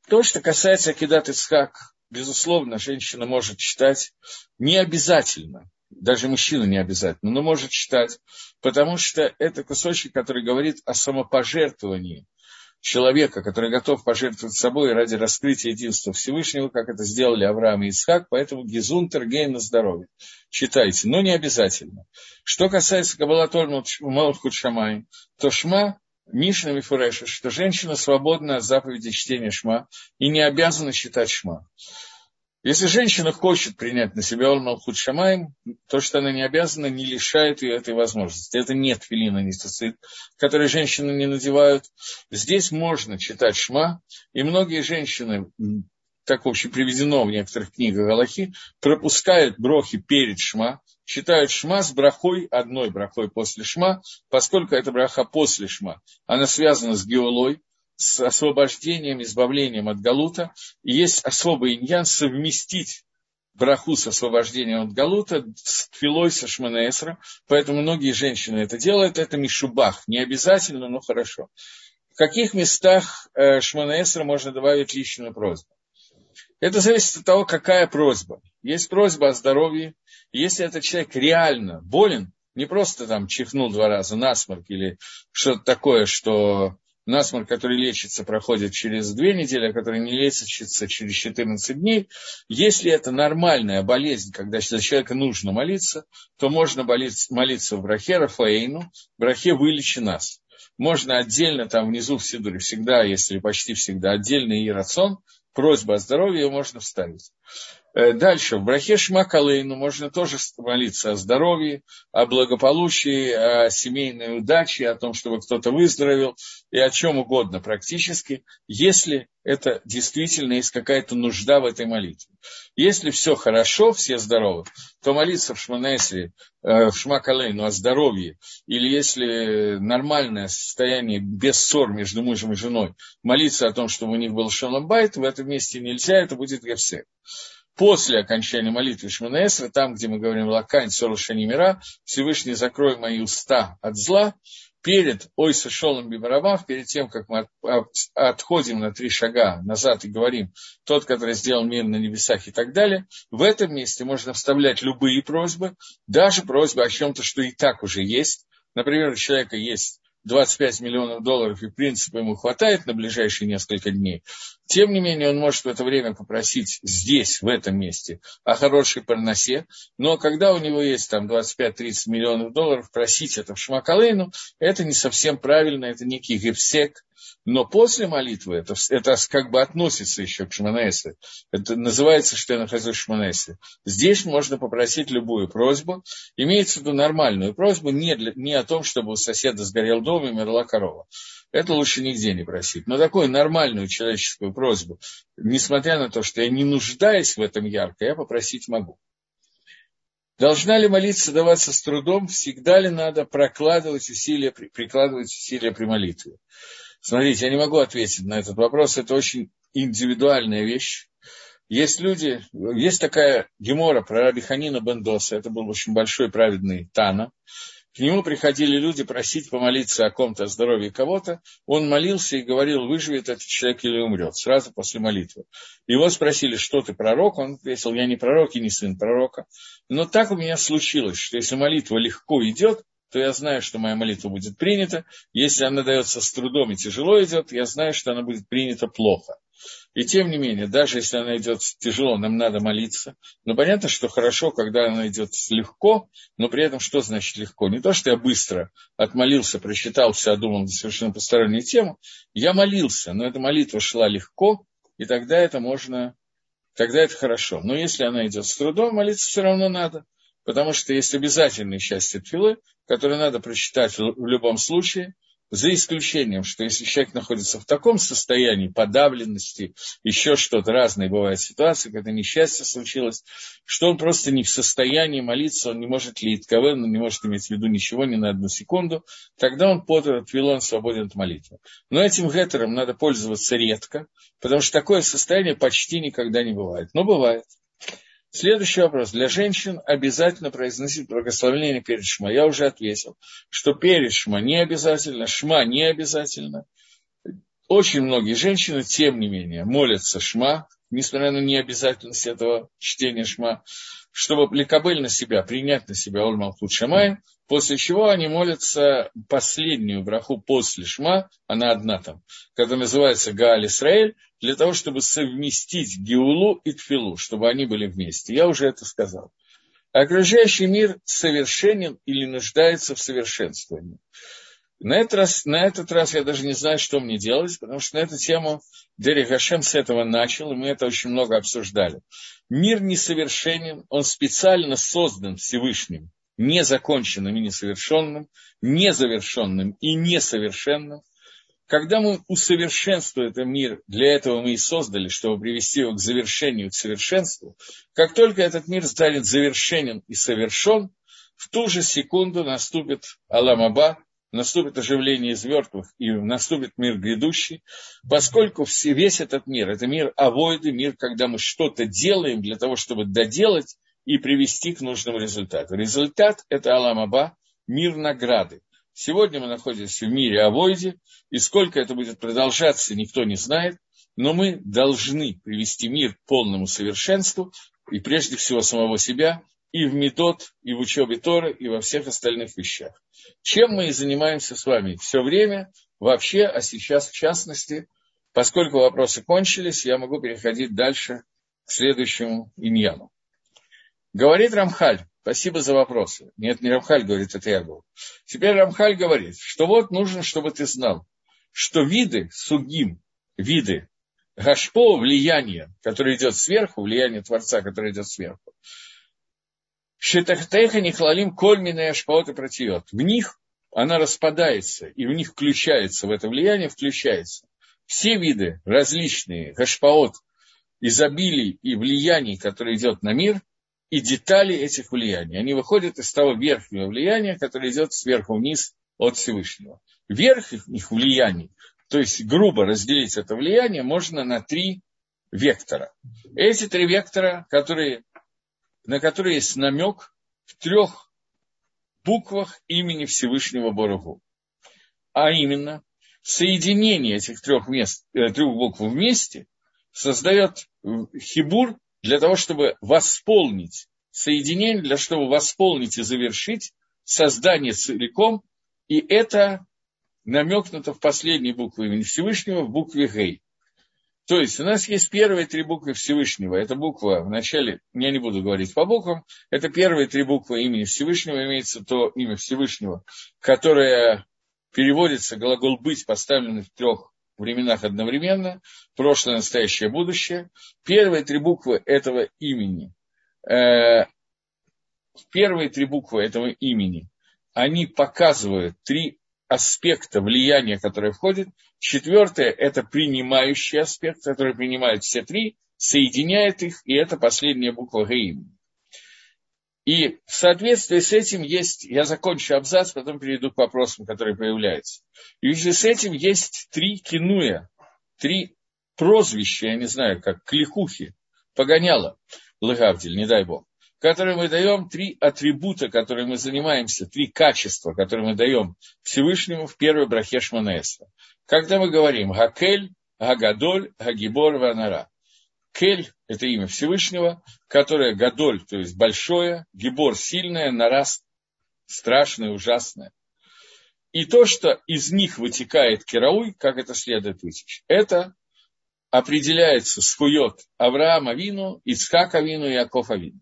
То, что касается Акидат Ицхак, безусловно, женщина может читать не обязательно, даже мужчина не обязательно, но может читать, потому что это кусочек, который говорит о самопожертвовании человека, который готов пожертвовать собой ради раскрытия единства Всевышнего, как это сделали Авраам и Исхак, поэтому Гизун Тергейн на здоровье. Читайте, но не обязательно. Что касается Кабалатор Малхут Шамай, то Шма Мишна Мифуреша, что женщина свободна от заповеди чтения Шма и не обязана читать Шма. Если женщина хочет принять на себя Олмалхут Шамаем, то, что она не обязана, не лишает ее этой возможности. Это нет филина, не цицит, которые женщины не надевают. Здесь можно читать Шма, и многие женщины, так в общем приведено в некоторых книгах Галахи, пропускают брохи перед Шма, читают Шма с брахой, одной брахой после Шма, поскольку это браха после Шма, она связана с геолой, с освобождением, избавлением от Галута. И есть особый иньян совместить браху с освобождением от Галута с филой со Шманаэсра. Поэтому многие женщины это делают. Это мишубах. Не обязательно, но хорошо. В каких местах э, Шманаэсра можно добавить личную просьбу? Это зависит от того, какая просьба. Есть просьба о здоровье. Если этот человек реально болен, не просто там чихнул два раза насморк или что-то такое, что насморк, который лечится, проходит через две недели, а который не лечится через 14 дней. Если это нормальная болезнь, когда за человека нужно молиться, то можно молиться в брахе Рафаэйну, в брахе «Вылечи нас». Можно отдельно там внизу в Сидуре, всегда, если почти всегда, отдельный ирацион, просьба о здоровье, ее можно вставить. Э, дальше, в Брахе Шмакалейну можно тоже молиться о здоровье, о благополучии, о семейной удаче, о том, чтобы кто-то выздоровел и о чем угодно практически, если это действительно есть какая-то нужда в этой молитве. Если все хорошо, все здоровы, то молиться в Шманесре, э, в Шмакалейну о здоровье, или если нормальное состояние без ссор между мужем и женой, молиться о том, чтобы у них был шаломбайт, в этом месте нельзя, это будет гефсек после окончания молитвы Шманаэсра, там, где мы говорим «Лакань, Сорушани мира», Всевышний закрой мои уста от зла, перед Ойса Шолом Бибарамав, перед тем, как мы отходим на три шага назад и говорим «Тот, который сделал мир на небесах» и так далее, в этом месте можно вставлять любые просьбы, даже просьбы о чем-то, что и так уже есть. Например, у человека есть 25 миллионов долларов, и в принципе ему хватает на ближайшие несколько дней, тем не менее он может в это время попросить здесь, в этом месте, о хорошей парносе, но когда у него есть там 25-30 миллионов долларов, просить это в Шмакалейну, это не совсем правильно, это некий гипсек, но после молитвы, это, это как бы относится еще к Шманесе, это называется, что я нахожусь в Шманесе. Здесь можно попросить любую просьбу, имеется в виду нормальную просьбу, не, для, не о том, чтобы у соседа сгорел дом и мерла корова. Это лучше нигде не просить. Но такую нормальную человеческую просьбу, несмотря на то, что я не нуждаюсь в этом ярко, я попросить могу. Должна ли молиться даваться с трудом? Всегда ли надо прокладывать усилия, прикладывать усилия при молитве? Смотрите, я не могу ответить на этот вопрос. Это очень индивидуальная вещь. Есть люди, есть такая гемора про Раби Ханина Бендоса, это был очень большой праведный Тана, к нему приходили люди просить помолиться о ком-то, о здоровье кого-то. Он молился и говорил, выживет этот человек или умрет, сразу после молитвы. Его спросили, что ты пророк? Он ответил, я не пророк и не сын пророка. Но так у меня случилось, что если молитва легко идет, то я знаю, что моя молитва будет принята. Если она дается с трудом и тяжело идет, я знаю, что она будет принята плохо. И тем не менее, даже если она идет тяжело, нам надо молиться. Но понятно, что хорошо, когда она идет легко, но при этом что значит легко? Не то, что я быстро отмолился, прочитал, все одумал совершенно постороннюю тему. Я молился, но эта молитва шла легко, и тогда это можно, тогда это хорошо. Но если она идет с трудом, молиться все равно надо. Потому что есть обязательные части тфилы, которые надо прочитать в любом случае, за исключением, что если человек находится в таком состоянии подавленности, еще что-то, разные бывают ситуации, когда несчастье случилось, что он просто не в состоянии молиться, он не может лить он не может иметь в виду ничего ни на одну секунду, тогда он под он свободен от молитвы. Но этим гетером надо пользоваться редко, потому что такое состояние почти никогда не бывает. Но бывает. Следующий вопрос. Для женщин обязательно произносить благословение перед шма. Я уже ответил, что перед шма не обязательно, шма не обязательно. Очень многие женщины, тем не менее, молятся шма, несмотря на необязательность этого чтения шма, чтобы лекабель на себя, принять на себя Ольмалхут Шамай, после чего они молятся последнюю браху после шма, она одна там, которая называется Гааль Исраэль, для того, чтобы совместить Геулу и Тфилу, чтобы они были вместе. Я уже это сказал. Окружающий мир совершенен или нуждается в совершенствовании. На этот, раз, на этот раз я даже не знаю, что мне делать, потому что на эту тему Дерри Гашем с этого начал, и мы это очень много обсуждали. Мир несовершенен, он специально создан Всевышним, незаконченным и несовершенным, незавершенным и несовершенным – когда мы усовершенствуем этот мир, для этого мы и создали, чтобы привести его к завершению, к совершенству, как только этот мир станет завершенен и совершен, в ту же секунду наступит Аламаба, наступит оживление из мертвых и наступит мир грядущий, поскольку все, весь этот мир, это мир авойды, мир, когда мы что-то делаем для того, чтобы доделать и привести к нужному результату. Результат – это Аламаба, мир награды. Сегодня мы находимся в мире Авойде, и сколько это будет продолжаться, никто не знает, но мы должны привести мир к полному совершенству, и прежде всего самого себя, и в метод, и в учебе Торы, и во всех остальных вещах. Чем мы и занимаемся с вами все время, вообще, а сейчас в частности, поскольку вопросы кончились, я могу переходить дальше к следующему иньяну. Говорит Рамхаль, Спасибо за вопросы. Нет, не Рамхаль говорит, это я говорю. Теперь Рамхаль говорит, что вот нужно, чтобы ты знал, что виды сугим, виды гашпо, влияние, которое идет сверху, влияние Творца, которое идет сверху, Шетахтеха Нихлалим Кольмина и Ашпаот протиет. В них она распадается, и в них включается, в это влияние включается. Все виды различные, гашпаот, изобилий и влияний, которые идет на мир – и детали этих влияний. Они выходят из того верхнего влияния, которое идет сверху вниз от Всевышнего. Верх их влияний, то есть грубо разделить это влияние, можно на три вектора. Эти три вектора, которые, на которые есть намек в трех буквах имени Всевышнего Борогу. А именно, соединение этих трех, мест, э, трех букв вместе создает хибур для того, чтобы восполнить соединение, для того, чтобы восполнить и завершить создание целиком, и это намекнуто в последней букве имени Всевышнего, в букве Гей. То есть у нас есть первые три буквы Всевышнего. Это буква в начале, я не буду говорить по буквам, это первые три буквы имени Всевышнего, имеется то имя Всевышнего, которое переводится, глагол «быть» поставленный в трех временах одновременно, прошлое, настоящее, будущее. Первые три буквы этого имени, э, первые три буквы этого имени, они показывают три аспекта влияния, которые входят. Четвертое – это принимающий аспект, который принимает все три, соединяет их, и это последняя буква Гаим. И в соответствии с этим есть, я закончу абзац, потом перейду к вопросам, которые появляются. И в связи с этим есть три кинуя, три прозвища, я не знаю, как кликухи, погоняла, Лыгавдиль, не дай бог, которые мы даем, три атрибута, которые мы занимаемся, три качества, которые мы даем Всевышнему в первой брахе Шманаэсра. Когда мы говорим Гакель, Гагадоль, Гагибор, Ванара. Кель – это имя Всевышнего, которое Гадоль, то есть большое, Гибор – сильное, Нарас – страшное, ужасное. И то, что из них вытекает керауй, как это следует вытечь, это определяется схует Авраама Вину, Ицхака Вину и Якова Вину.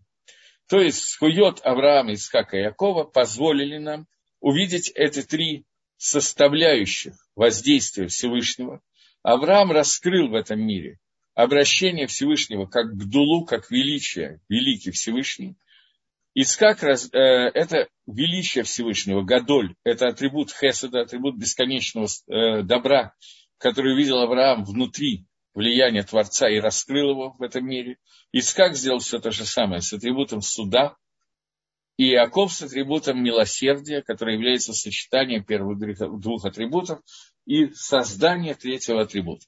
То есть схует Авраама, Ицхака и Якова позволили нам увидеть эти три составляющих воздействия Всевышнего. Авраам раскрыл в этом мире обращение Всевышнего как к Дулу, как величие, великий Всевышний. Ицхак э, – это величие Всевышнего, Гадоль – это атрибут Хеседа, атрибут бесконечного э, добра, который увидел Авраам внутри влияния Творца и раскрыл его в этом мире. Ицхак сделал все то же самое с атрибутом суда, и Иаков с атрибутом милосердия, который является сочетанием первых двух атрибутов, и создание третьего атрибута.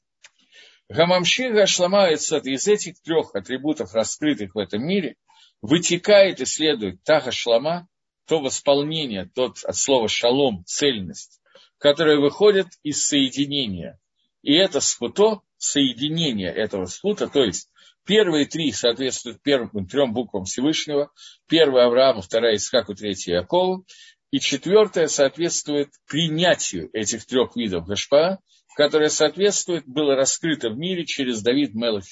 Гамамшига шламается из этих трех атрибутов, раскрытых в этом мире, вытекает и следует та гашлама, то восполнение, тот от слова шалом, цельность, которая выходит из соединения. И это схуто, соединение этого схута, то есть первые три соответствуют первым трем буквам Всевышнего, первая Аврааму, вторая Исхаку, третья Якову, и четвертая соответствует принятию этих трех видов Гашпа, которое соответствует, было раскрыто в мире через Давид Мелах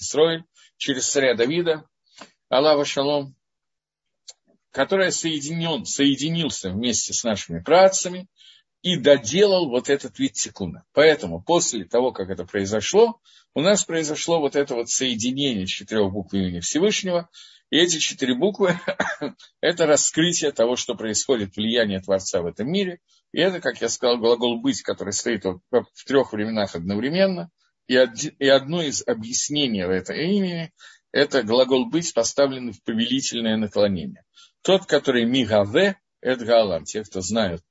через царя Давида, Аллаха Шалом, который соединен, соединился вместе с нашими працами и доделал вот этот вид секунда. Поэтому после того, как это произошло, у нас произошло вот это вот соединение четырех букв имени Всевышнего, и эти четыре буквы – это раскрытие того, что происходит, влияние Творца в этом мире. И это, как я сказал, глагол «быть», который стоит в трех временах одновременно. И, одно из объяснений этого имени – это глагол «быть», поставленный в повелительное наклонение. Тот, который «мигаве» – это галам. Те, кто знают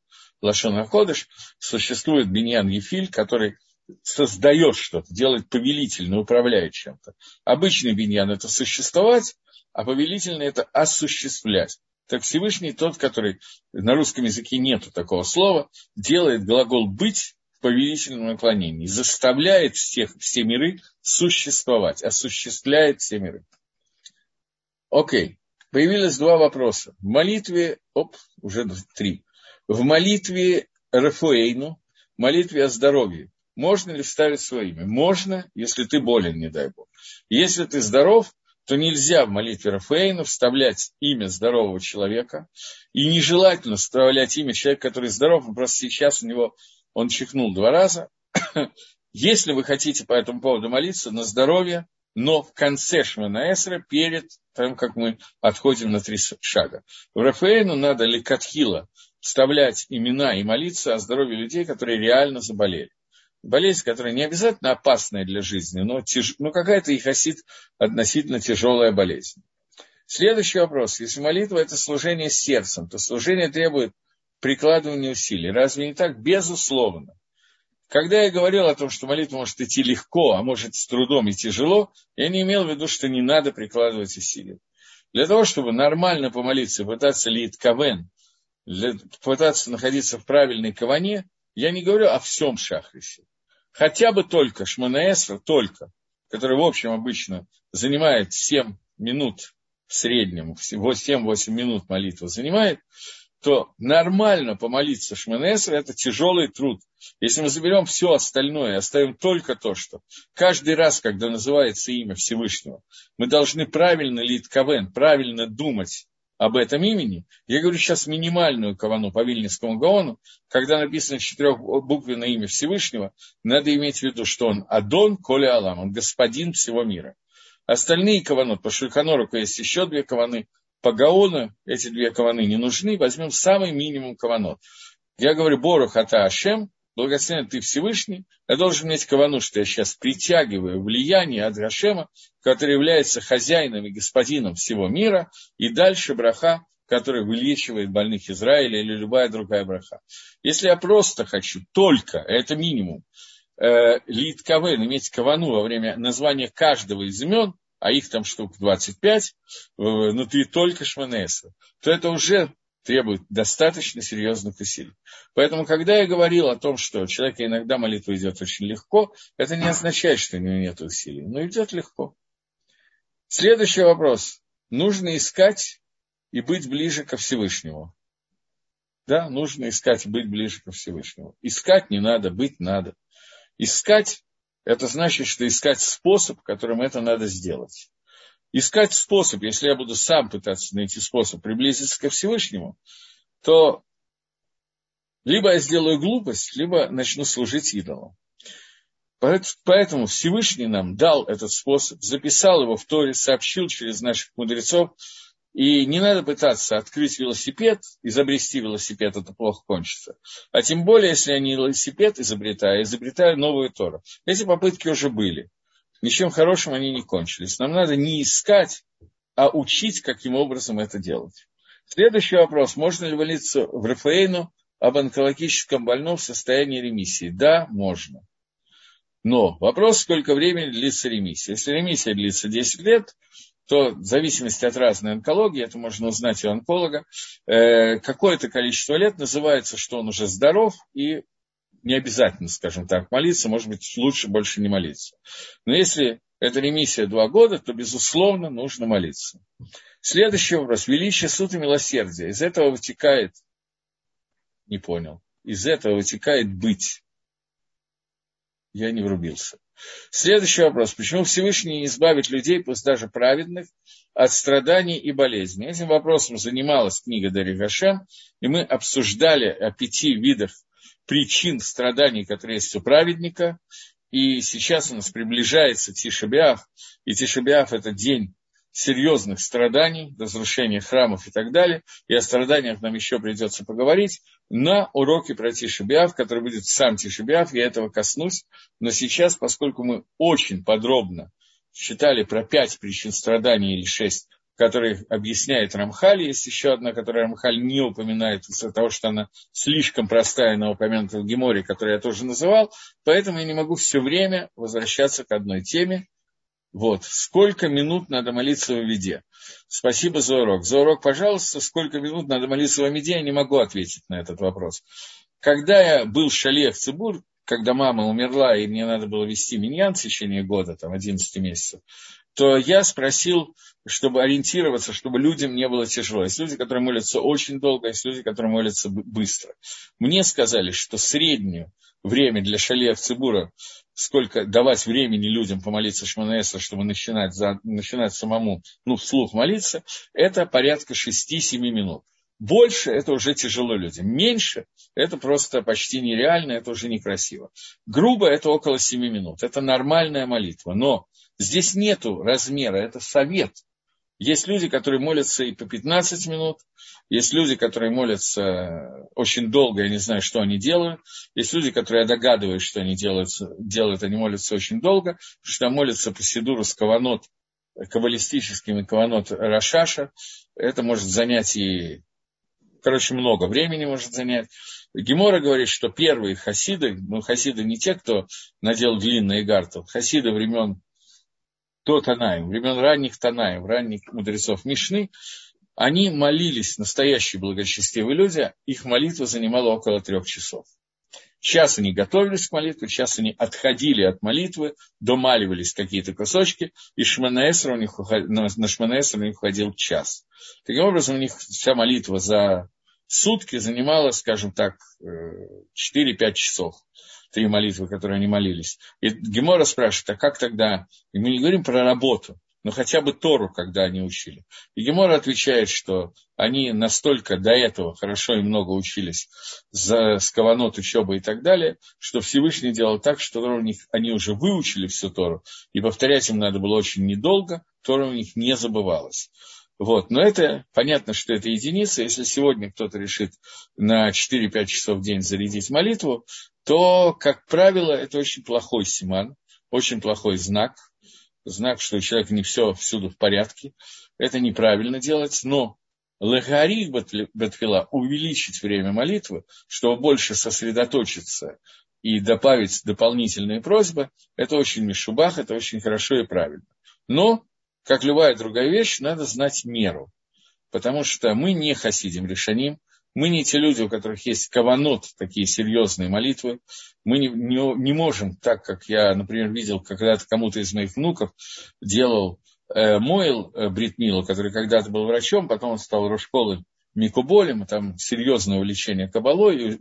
Лашон Ходыш, существует Беньян Ефиль, который создает что-то, делает повелительно, управляет чем-то. Обычный биньян – это существовать, а повелительно – это осуществлять. Так Всевышний тот, который на русском языке нету такого слова, делает глагол «быть» в повелительном наклонении, заставляет всех, все миры существовать, осуществляет все миры. Окей, появилось два вопроса. В молитве, оп, уже три. В молитве Рафуэйну, молитве о здоровье, можно ли вставить свое имя? Можно, если ты болен, не дай бог. Если ты здоров, то нельзя в молитве Рафаэйна вставлять имя здорового человека, и нежелательно вставлять имя человека, который здоров, просто сейчас у него он чихнул два раза. Если вы хотите по этому поводу молиться, на здоровье, но в конце Шмана Эсра, перед тем, как мы отходим на три шага. В Рафаэну надо ликатхила вставлять имена и молиться о здоровье людей, которые реально заболели болезнь, которая не обязательно опасная для жизни, но, тяж... но какая-то ихосит относительно тяжелая болезнь. Следующий вопрос. Если молитва – это служение сердцем, то служение требует прикладывания усилий. Разве не так? Безусловно. Когда я говорил о том, что молитва может идти легко, а может с трудом и тяжело, я не имел в виду, что не надо прикладывать усилия. Для того, чтобы нормально помолиться, пытаться лить кавен, пытаться находиться в правильной каване, я не говорю о всем шахрисе хотя бы только Шманаэсра, только, который, в общем, обычно занимает 7 минут в среднем, 7-8 минут молитва занимает, то нормально помолиться Шманесра – это тяжелый труд. Если мы заберем все остальное, оставим только то, что каждый раз, когда называется имя Всевышнего, мы должны правильно лить кавен, правильно думать об этом имени. Я говорю сейчас минимальную кавану по Вильнинскому Гаону. Когда написано четырехбуквенное имя Всевышнего, надо иметь в виду, что он Адон Коля Алам, он господин всего мира. Остальные каваны, по Шульханоруку есть еще две каваны, по Гаону эти две каваны не нужны, возьмем самый минимум каванот. Я говорю Бору Хата Ашем, благословен ты Всевышний, я должен иметь кавану, что я сейчас притягиваю влияние Адрашема, который является хозяином и господином всего мира, и дальше браха, который вылечивает больных Израиля или любая другая браха. Если я просто хочу только, это минимум, э, лид кавен, иметь кавану во время названия каждого из имен, а их там штук 25, э, внутри только шманеса, то это уже требует достаточно серьезных усилий. Поэтому, когда я говорил о том, что у человека иногда молитва идет очень легко, это не означает, что у него нет усилий, но идет легко. Следующий вопрос. Нужно искать и быть ближе ко Всевышнему. Да, нужно искать и быть ближе ко Всевышнему. Искать не надо, быть надо. Искать – это значит, что искать способ, которым это надо сделать. Искать способ, если я буду сам пытаться найти способ приблизиться ко Всевышнему, то либо я сделаю глупость, либо начну служить идолам. Поэтому Всевышний нам дал этот способ, записал его в Торе, сообщил через наших мудрецов, и не надо пытаться открыть велосипед, изобрести велосипед, это плохо кончится. А тем более, если они велосипед изобретают, изобретают новую Тору. Эти попытки уже были. Ничем хорошим они не кончились. Нам надо не искать, а учить, каким образом это делать. Следующий вопрос. Можно ли молиться в Рафаэну об онкологическом больном в состоянии ремиссии? Да, можно. Но вопрос, сколько времени длится ремиссия. Если ремиссия длится 10 лет, то в зависимости от разной онкологии, это можно узнать у онколога, э, какое-то количество лет называется, что он уже здоров, и не обязательно, скажем так, молиться, может быть, лучше больше не молиться. Но если это ремиссия два года, то, безусловно, нужно молиться. Следующий вопрос. Величие суд и милосердие. Из этого вытекает, не понял, из этого вытекает быть. Я не врубился. Следующий вопрос. Почему Всевышний не избавит людей, пусть даже праведных, от страданий и болезней? Этим вопросом занималась книга Дарья Гашем, и мы обсуждали о пяти видах причин страданий, которые есть у праведника. И сейчас у нас приближается Тишебиав, и Тишебиав – это день серьезных страданий, разрушения храмов и так далее. И о страданиях нам еще придется поговорить на уроке про Тишебиав, который будет сам Тишебиав, я этого коснусь. Но сейчас, поскольку мы очень подробно читали про пять причин страданий или шесть, которые объясняет Рамхаль, есть еще одна, которую Рамхаль не упоминает из-за того, что она слишком простая на упомянутом Геморе, которую я тоже называл, поэтому я не могу все время возвращаться к одной теме, вот. Сколько минут надо молиться в Веде? Спасибо за урок. За урок, пожалуйста, сколько минут надо молиться в Амиде, я не могу ответить на этот вопрос. Когда я был в Шале в Цибур, когда мама умерла, и мне надо было вести миньян в течение года, там, 11 месяцев, то я спросил, чтобы ориентироваться, чтобы людям не было тяжело. Есть люди, которые молятся очень долго, есть люди, которые молятся быстро. Мне сказали, что среднее время для шалеев Цибура сколько давать времени людям помолиться Шманаэсра, чтобы начинать, за, начинать самому, ну, вслух молиться, это порядка 6-7 минут. Больше это уже тяжело людям. Меньше это просто почти нереально, это уже некрасиво. Грубо это около 7 минут. Это нормальная молитва. Но здесь нету размера, это совет. Есть люди, которые молятся и по 15 минут, есть люди, которые молятся очень долго, я не знаю, что они делают. Есть люди, которые я догадываюсь, что они делают, делают они молятся очень долго, потому что молятся по Сидуру с каванот, каббалистическими каванот Рашаша. Это может занять и, короче, много времени может занять. Гемора говорит, что первые хасиды, ну, хасиды не те, кто надел длинные гартов, хасиды времен до Танаем, времен ранних Танаем, ранних мудрецов Мишны, они молились, настоящие благочестивые люди, их молитва занимала около трех часов. Час они готовились к молитве, час они отходили от молитвы, домаливались какие-то кусочки, и Шманаэсра у них, на Шманаэсра у них уходил час. Таким образом, у них вся молитва за сутки занимала, скажем так, 4-5 э, часов три молитвы, которые они молились. И Гемора спрашивает, а как тогда? И мы не говорим про работу, но хотя бы Тору, когда они учили. И Гемора отвечает, что они настолько до этого хорошо и много учились за скованот, учебы и так далее, что Всевышний делал так, что у них, они уже выучили всю Тору, и повторять им надо было очень недолго, Тора у них не забывалась. Вот. Но это понятно, что это единица. Если сегодня кто-то решит на 4-5 часов в день зарядить молитву, то, как правило, это очень плохой симан, очень плохой знак, знак, что у человека не все всюду в порядке. Это неправильно делать, но Лагарих Батфила увеличить время молитвы, чтобы больше сосредоточиться и добавить дополнительные просьбы, это очень мишубах, это очень хорошо и правильно. Но, как любая другая вещь, надо знать меру. Потому что мы не хасидим решаним, мы не те люди, у которых есть каванот, такие серьезные молитвы. Мы не, не, не можем, так как я, например, видел когда-то кому-то из моих внуков, делал э, Мойл э, Бритмилу, который когда-то был врачом, потом он стал Рошколы Микуболем, там серьезное увлечение кабалой, и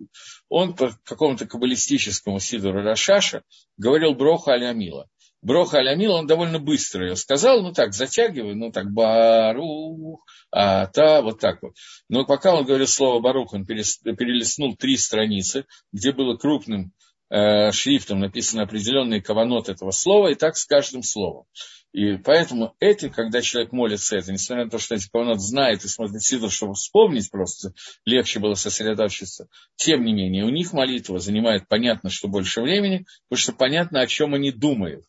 он по какому-то каббалистическому сидору Рашаша говорил Броха Алямила. Броха Алямил, он довольно быстро ее сказал, ну так, затягивай, ну так, Барух, а та, вот так вот. Но пока он говорил слово Барух, он перелистнул три страницы, где было крупным э, шрифтом написано определенный каванот этого слова, и так с каждым словом. И поэтому эти, когда человек молится это, несмотря на то, что эти каванот знает и смотрит сидр, чтобы вспомнить просто, легче было сосредоточиться, тем не менее, у них молитва занимает, понятно, что больше времени, потому что понятно, о чем они думают.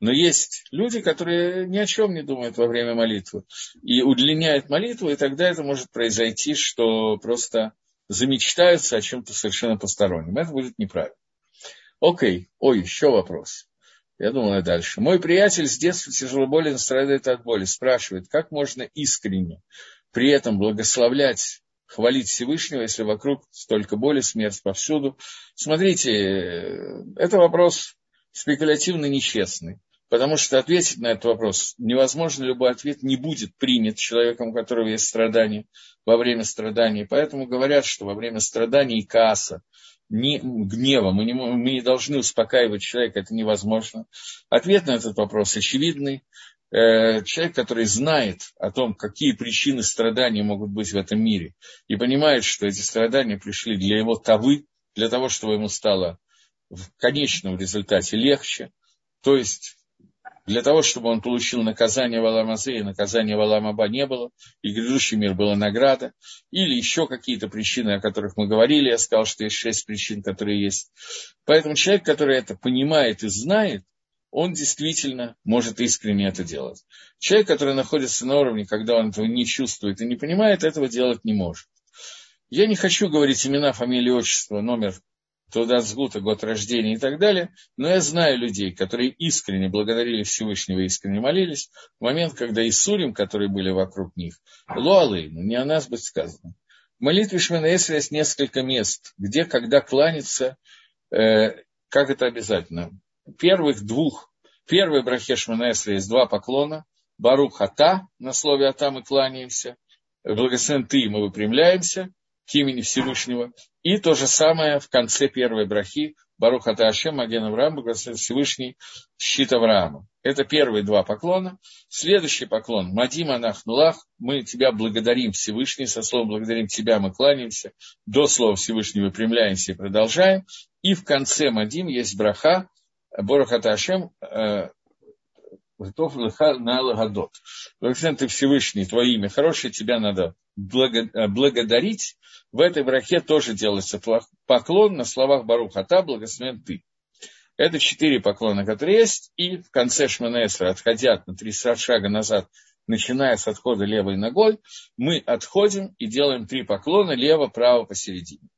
Но есть люди, которые ни о чем не думают во время молитвы и удлиняют молитву, и тогда это может произойти, что просто замечтаются о чем-то совершенно постороннем. Это будет неправильно. Окей, ой, еще вопрос. Я думаю дальше. Мой приятель с детства тяжело болен, страдает от боли. Спрашивает, как можно искренне при этом благословлять, хвалить Всевышнего, если вокруг столько боли, смерть повсюду. Смотрите, это вопрос спекулятивно нечестный. Потому что ответить на этот вопрос невозможно, любой ответ не будет принят человеком, у которого есть страдания во время страданий. Поэтому говорят, что во время страданий и касса, не, гнева, мы не, мы не должны успокаивать человека, это невозможно. Ответ на этот вопрос очевидный. Э, человек, который знает о том, какие причины страданий могут быть в этом мире, и понимает, что эти страдания пришли для его тавы, для того, чтобы ему стало в конечном результате легче, то есть для того, чтобы он получил наказание в Аламазе, и наказания в Аламаба не было, и грядущий мир была награда, или еще какие-то причины, о которых мы говорили, я сказал, что есть шесть причин, которые есть. Поэтому человек, который это понимает и знает, он действительно может искренне это делать. Человек, который находится на уровне, когда он этого не чувствует и не понимает, этого делать не может. Я не хочу говорить имена, фамилии, отчества, номер туда сгута, год рождения и так далее. Но я знаю людей, которые искренне благодарили Всевышнего, искренне молились, в момент, когда и Сурим, которые были вокруг них, Луалейну, не о нас быть сказано. В молитве Шманаэсра есть несколько мест, где, когда кланяться, э, как это обязательно. Первых двух, первый брахе Шманаэсра есть два поклона, Барух Ата, на слове Ата мы кланяемся, благословен ты, мы выпрямляемся, к имени Всевышнего. И то же самое в конце первой брахи Барух Аташем, Маген Авраам, благословен Всевышний, щит Авраама. Это первые два поклона. Следующий поклон, Мадим Анахнулах, мы тебя благодарим Всевышний, со словом благодарим тебя мы кланяемся, до слова Всевышнего выпрямляемся и продолжаем. И в конце Мадим есть браха, Барух Аташем, э, Готов на лагодот. Благословен ты Всевышний, твое имя хорошее, тебя надо э, благодарить. В этой брахе тоже делается поклон на словах Барухата, благословен ты. Это четыре поклона, которые есть. И в конце Шманесра, отходя на три шага назад, начиная с отхода левой ногой, мы отходим и делаем три поклона лево, право, посередине.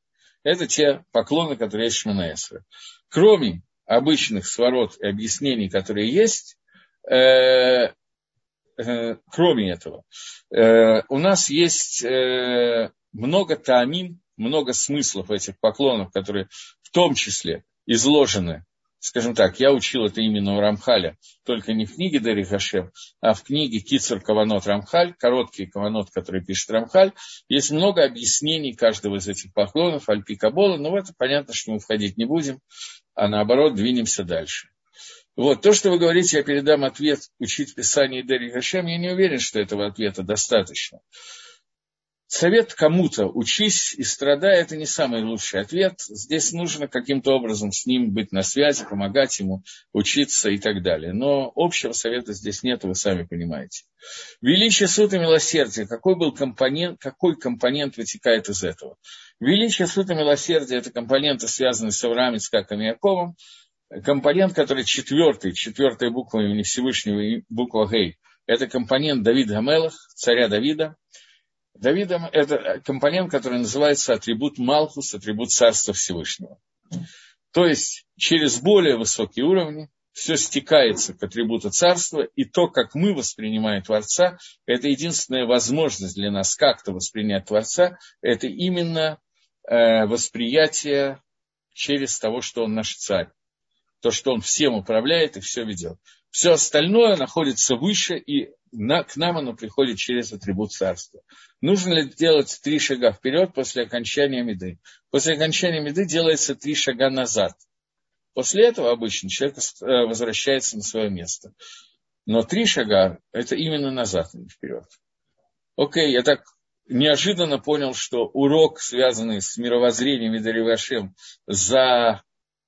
Это те поклоны, которые есть в Шманаэсре. Кроме обычных сворот и объяснений, которые есть, кроме этого, э, у нас есть много таамин, много смыслов этих поклонов, которые в том числе изложены скажем так, я учил это именно у Рамхаля, только не в книге Дери Хашем, а в книге Кицур Каванот Рамхаль, короткий Каванот, который пишет Рамхаль. Есть много объяснений каждого из этих поклонов, Альпи Кабола, но в это понятно, что мы входить не будем, а наоборот двинемся дальше. Вот, то, что вы говорите, я передам ответ учить Писание Дери Хашем, я не уверен, что этого ответа достаточно. Совет кому-то учись и страдай – это не самый лучший ответ. Здесь нужно каким-то образом с ним быть на связи, помогать ему учиться и так далее. Но общего совета здесь нет, вы сами понимаете. Величие суд и милосердие. Какой был компонент, какой компонент вытекает из этого? Величие суд и милосердие – это компоненты, связанные с Авраамом, Ицкаком и Яковом компонент, который четвертый, четвертая буква имени Всевышнего, буква Гей, это компонент Давид Гамелах, царя Давида. Давидом – это компонент, который называется атрибут Малхус, атрибут Царства Всевышнего. То есть через более высокие уровни все стекается к атрибуту царства, и то, как мы воспринимаем Творца, это единственная возможность для нас как-то воспринять Творца, это именно э, восприятие через того, что он наш царь. То, что он всем управляет и все ведет. Все остальное находится выше, и на, к нам оно приходит через атрибут царства. Нужно ли делать три шага вперед после окончания меды? После окончания меды делается три шага назад. После этого обычно человек э, возвращается на свое место. Но три шага – это именно назад, а не вперед. Окей, я так неожиданно понял, что урок, связанный с мировоззрением и за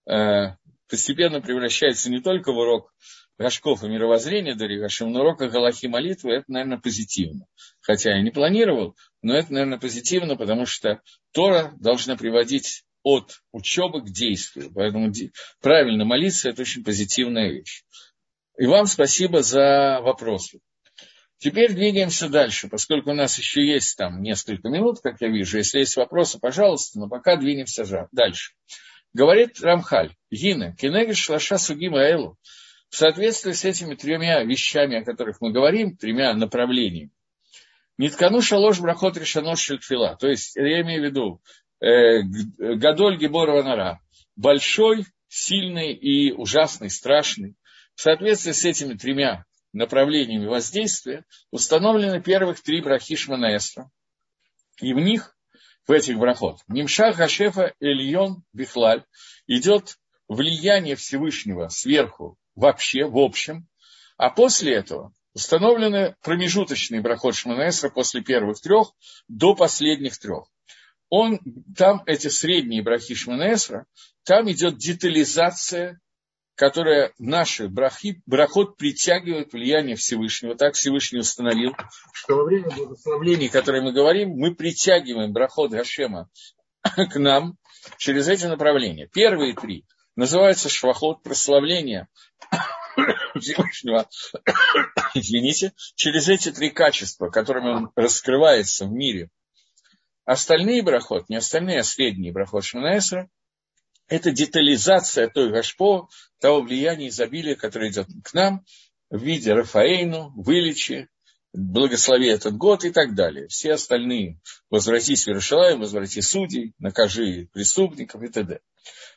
э, постепенно превращается не только в урок Рожков и мировоззрения Дарьи Гашем, но урок Галахи молитвы, это, наверное, позитивно. Хотя я не планировал, но это, наверное, позитивно, потому что Тора должна приводить от учебы к действию. Поэтому правильно молиться – это очень позитивная вещь. И вам спасибо за вопросы. Теперь двигаемся дальше, поскольку у нас еще есть там несколько минут, как я вижу. Если есть вопросы, пожалуйста, но пока двинемся дальше. Говорит Рамхаль, Гина, Кенегиш Шлаша Сугима Элу, в соответствии с этими тремя вещами, о которых мы говорим, тремя направлениями, Ниткану шалош брахот решано шельтфила. То есть, я имею в виду, э, Гадоль Геборова Нара. Большой, сильный и ужасный, страшный. В соответствии с этими тремя направлениями воздействия установлены первых три брахи Шманаэсра. И в них в этих брахот. Нимша Хашефа Эльон Бихлаль идет влияние Всевышнего сверху вообще, в общем, а после этого установлены промежуточные брахот Шманесра после первых трех до последних трех. Он, там эти средние брахи Шманесра, там идет детализация которая наши брахи, брахот притягивает влияние Всевышнего. Так Всевышний установил, что во время благословлений, которые мы говорим, мы притягиваем брахот Гашема к нам через эти направления. Первые три называются швахот прославления Всевышнего, извините, через эти три качества, которыми он раскрывается в мире. Остальные брахот, не остальные, а средние брахот Шманаэсра – это детализация той гашпо, того влияния изобилия, которое идет к нам в виде Рафаэйну, вылечи, благослови этот год и так далее. Все остальные возвратись в Иерушалаем, возврати судей, накажи преступников и т.д.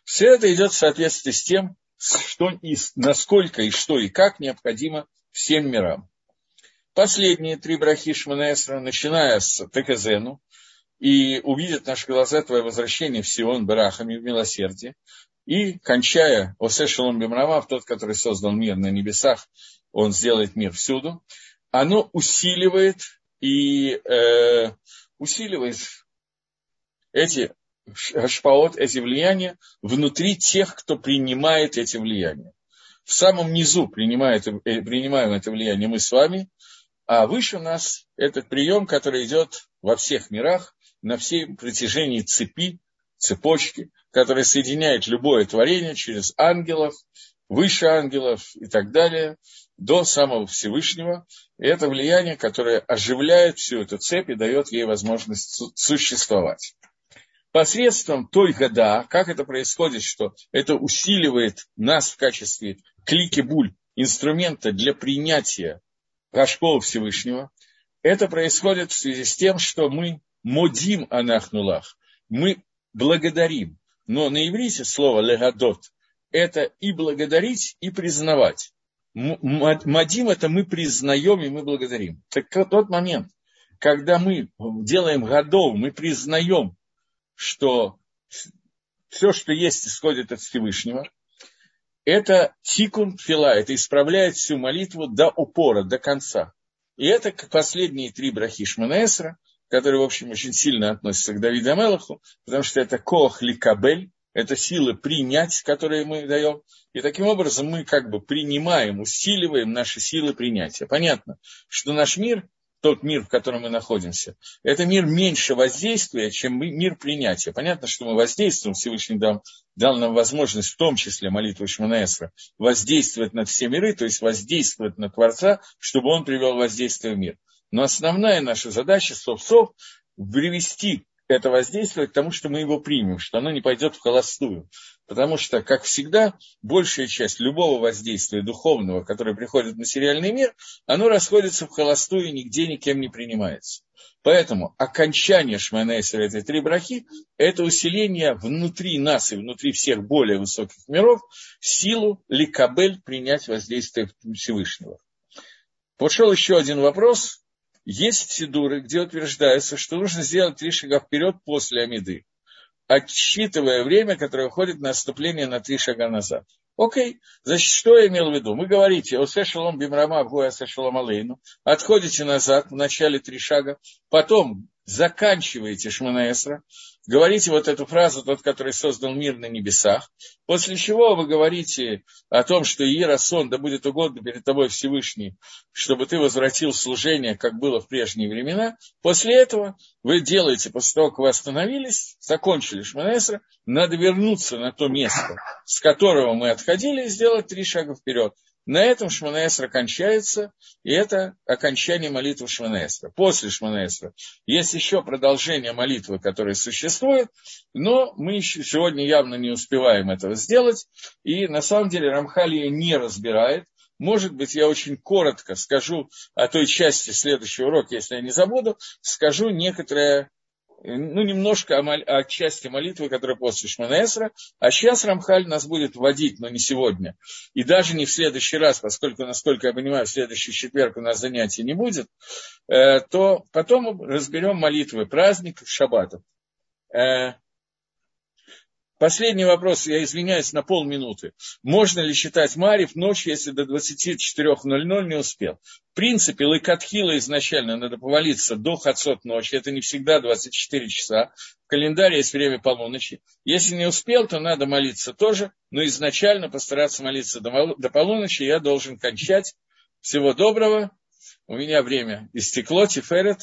Все это идет в соответствии с тем, что и насколько и что и как необходимо всем мирам. Последние три брахи Шманаэсра, начиная с Теказену, и увидят наши глаза твое возвращение в Сион барахами в милосердии. И, кончая Осе Шалом Бемрамав, тот, который создал мир на небесах, он сделает мир всюду, оно усиливает и э, усиливает эти шпаот, эти влияния внутри тех, кто принимает эти влияния. В самом низу принимает, э, принимаем это влияние мы с вами, а выше у нас этот прием, который идет во всех мирах, на всей протяжении цепи, цепочки, которая соединяет любое творение через ангелов, выше ангелов и так далее, до самого Всевышнего. И это влияние, которое оживляет всю эту цепь и дает ей возможность существовать. Посредством той года, как это происходит, что это усиливает нас в качестве клики-буль, инструмента для принятия Рожкова Всевышнего, это происходит в связи с тем, что мы модим анахнулах. Мы благодарим. Но на иврите слово легадот – это и благодарить, и признавать. Мадим – это мы признаем и мы благодарим. Так тот момент, когда мы делаем годов, мы признаем, что все, что есть, исходит от Всевышнего, это тикун фила, это исправляет всю молитву до упора, до конца. И это последние три брахи Шманаэсра, который, в общем, очень сильно относится к Давиду Амелаху, потому что это коах ликабель, это силы принять, которые мы даем. И таким образом мы как бы принимаем, усиливаем наши силы принятия. Понятно, что наш мир, тот мир, в котором мы находимся, это мир меньше воздействия, чем мир принятия. Понятно, что мы воздействуем, Всевышний дал, дал нам возможность, в том числе молитву Шманаэсра, воздействовать на все миры, то есть воздействовать на Творца, чтобы он привел воздействие в мир. Но основная наша задача, соп-соп, привести это воздействие к тому, что мы его примем, что оно не пойдет в холостую. Потому что, как всегда, большая часть любого воздействия духовного, которое приходит в материальный мир, оно расходится в холостую и нигде никем не принимается. Поэтому окончание Шманесера этой три брахи – это усиление внутри нас и внутри всех более высоких миров силу ликабель принять воздействие Всевышнего. Пошел еще один вопрос. Есть сидуры, где утверждается, что нужно сделать три шага вперед после Амиды отсчитывая время, которое уходит на отступление на три шага назад. Окей, значит, что я имел в виду? Вы говорите, «Осе шалом бимрама, гуя шалом алейну», отходите назад в начале три шага, потом заканчиваете Шманаэсра, говорите вот эту фразу, тот, который создал мир на небесах, после чего вы говорите о том, что Иерасон, да будет угодно перед тобой Всевышний, чтобы ты возвратил служение, как было в прежние времена. После этого вы делаете, после того, как вы остановились, закончили Шманесра, надо вернуться на то место, с которого мы отходили, и сделать три шага вперед. На этом Шманаэсра кончается, и это окончание молитвы Шманаэсра. После Шманаэсра есть еще продолжение молитвы, которая существует, но мы сегодня явно не успеваем этого сделать, и на самом деле Рамхаль ее не разбирает. Может быть, я очень коротко скажу о той части следующего урока, если я не забуду, скажу некоторое ну, немножко о, мол... о части молитвы, которая после Шманаэсра, а сейчас Рамхаль нас будет вводить, но не сегодня, и даже не в следующий раз, поскольку, насколько я понимаю, в следующий четверг у нас занятий не будет, э, то потом разберем молитвы праздников, шаббатов. Последний вопрос, я извиняюсь, на полминуты. Можно ли считать Марив ночью, если до 24.00 не успел? В принципе, Лыкатхила изначально надо повалиться до Хацот ночи. Это не всегда 24 часа. В календаре есть время полуночи. Если не успел, то надо молиться тоже. Но изначально постараться молиться до полуночи. Я должен кончать. Всего доброго. У меня время истекло. Тиферет.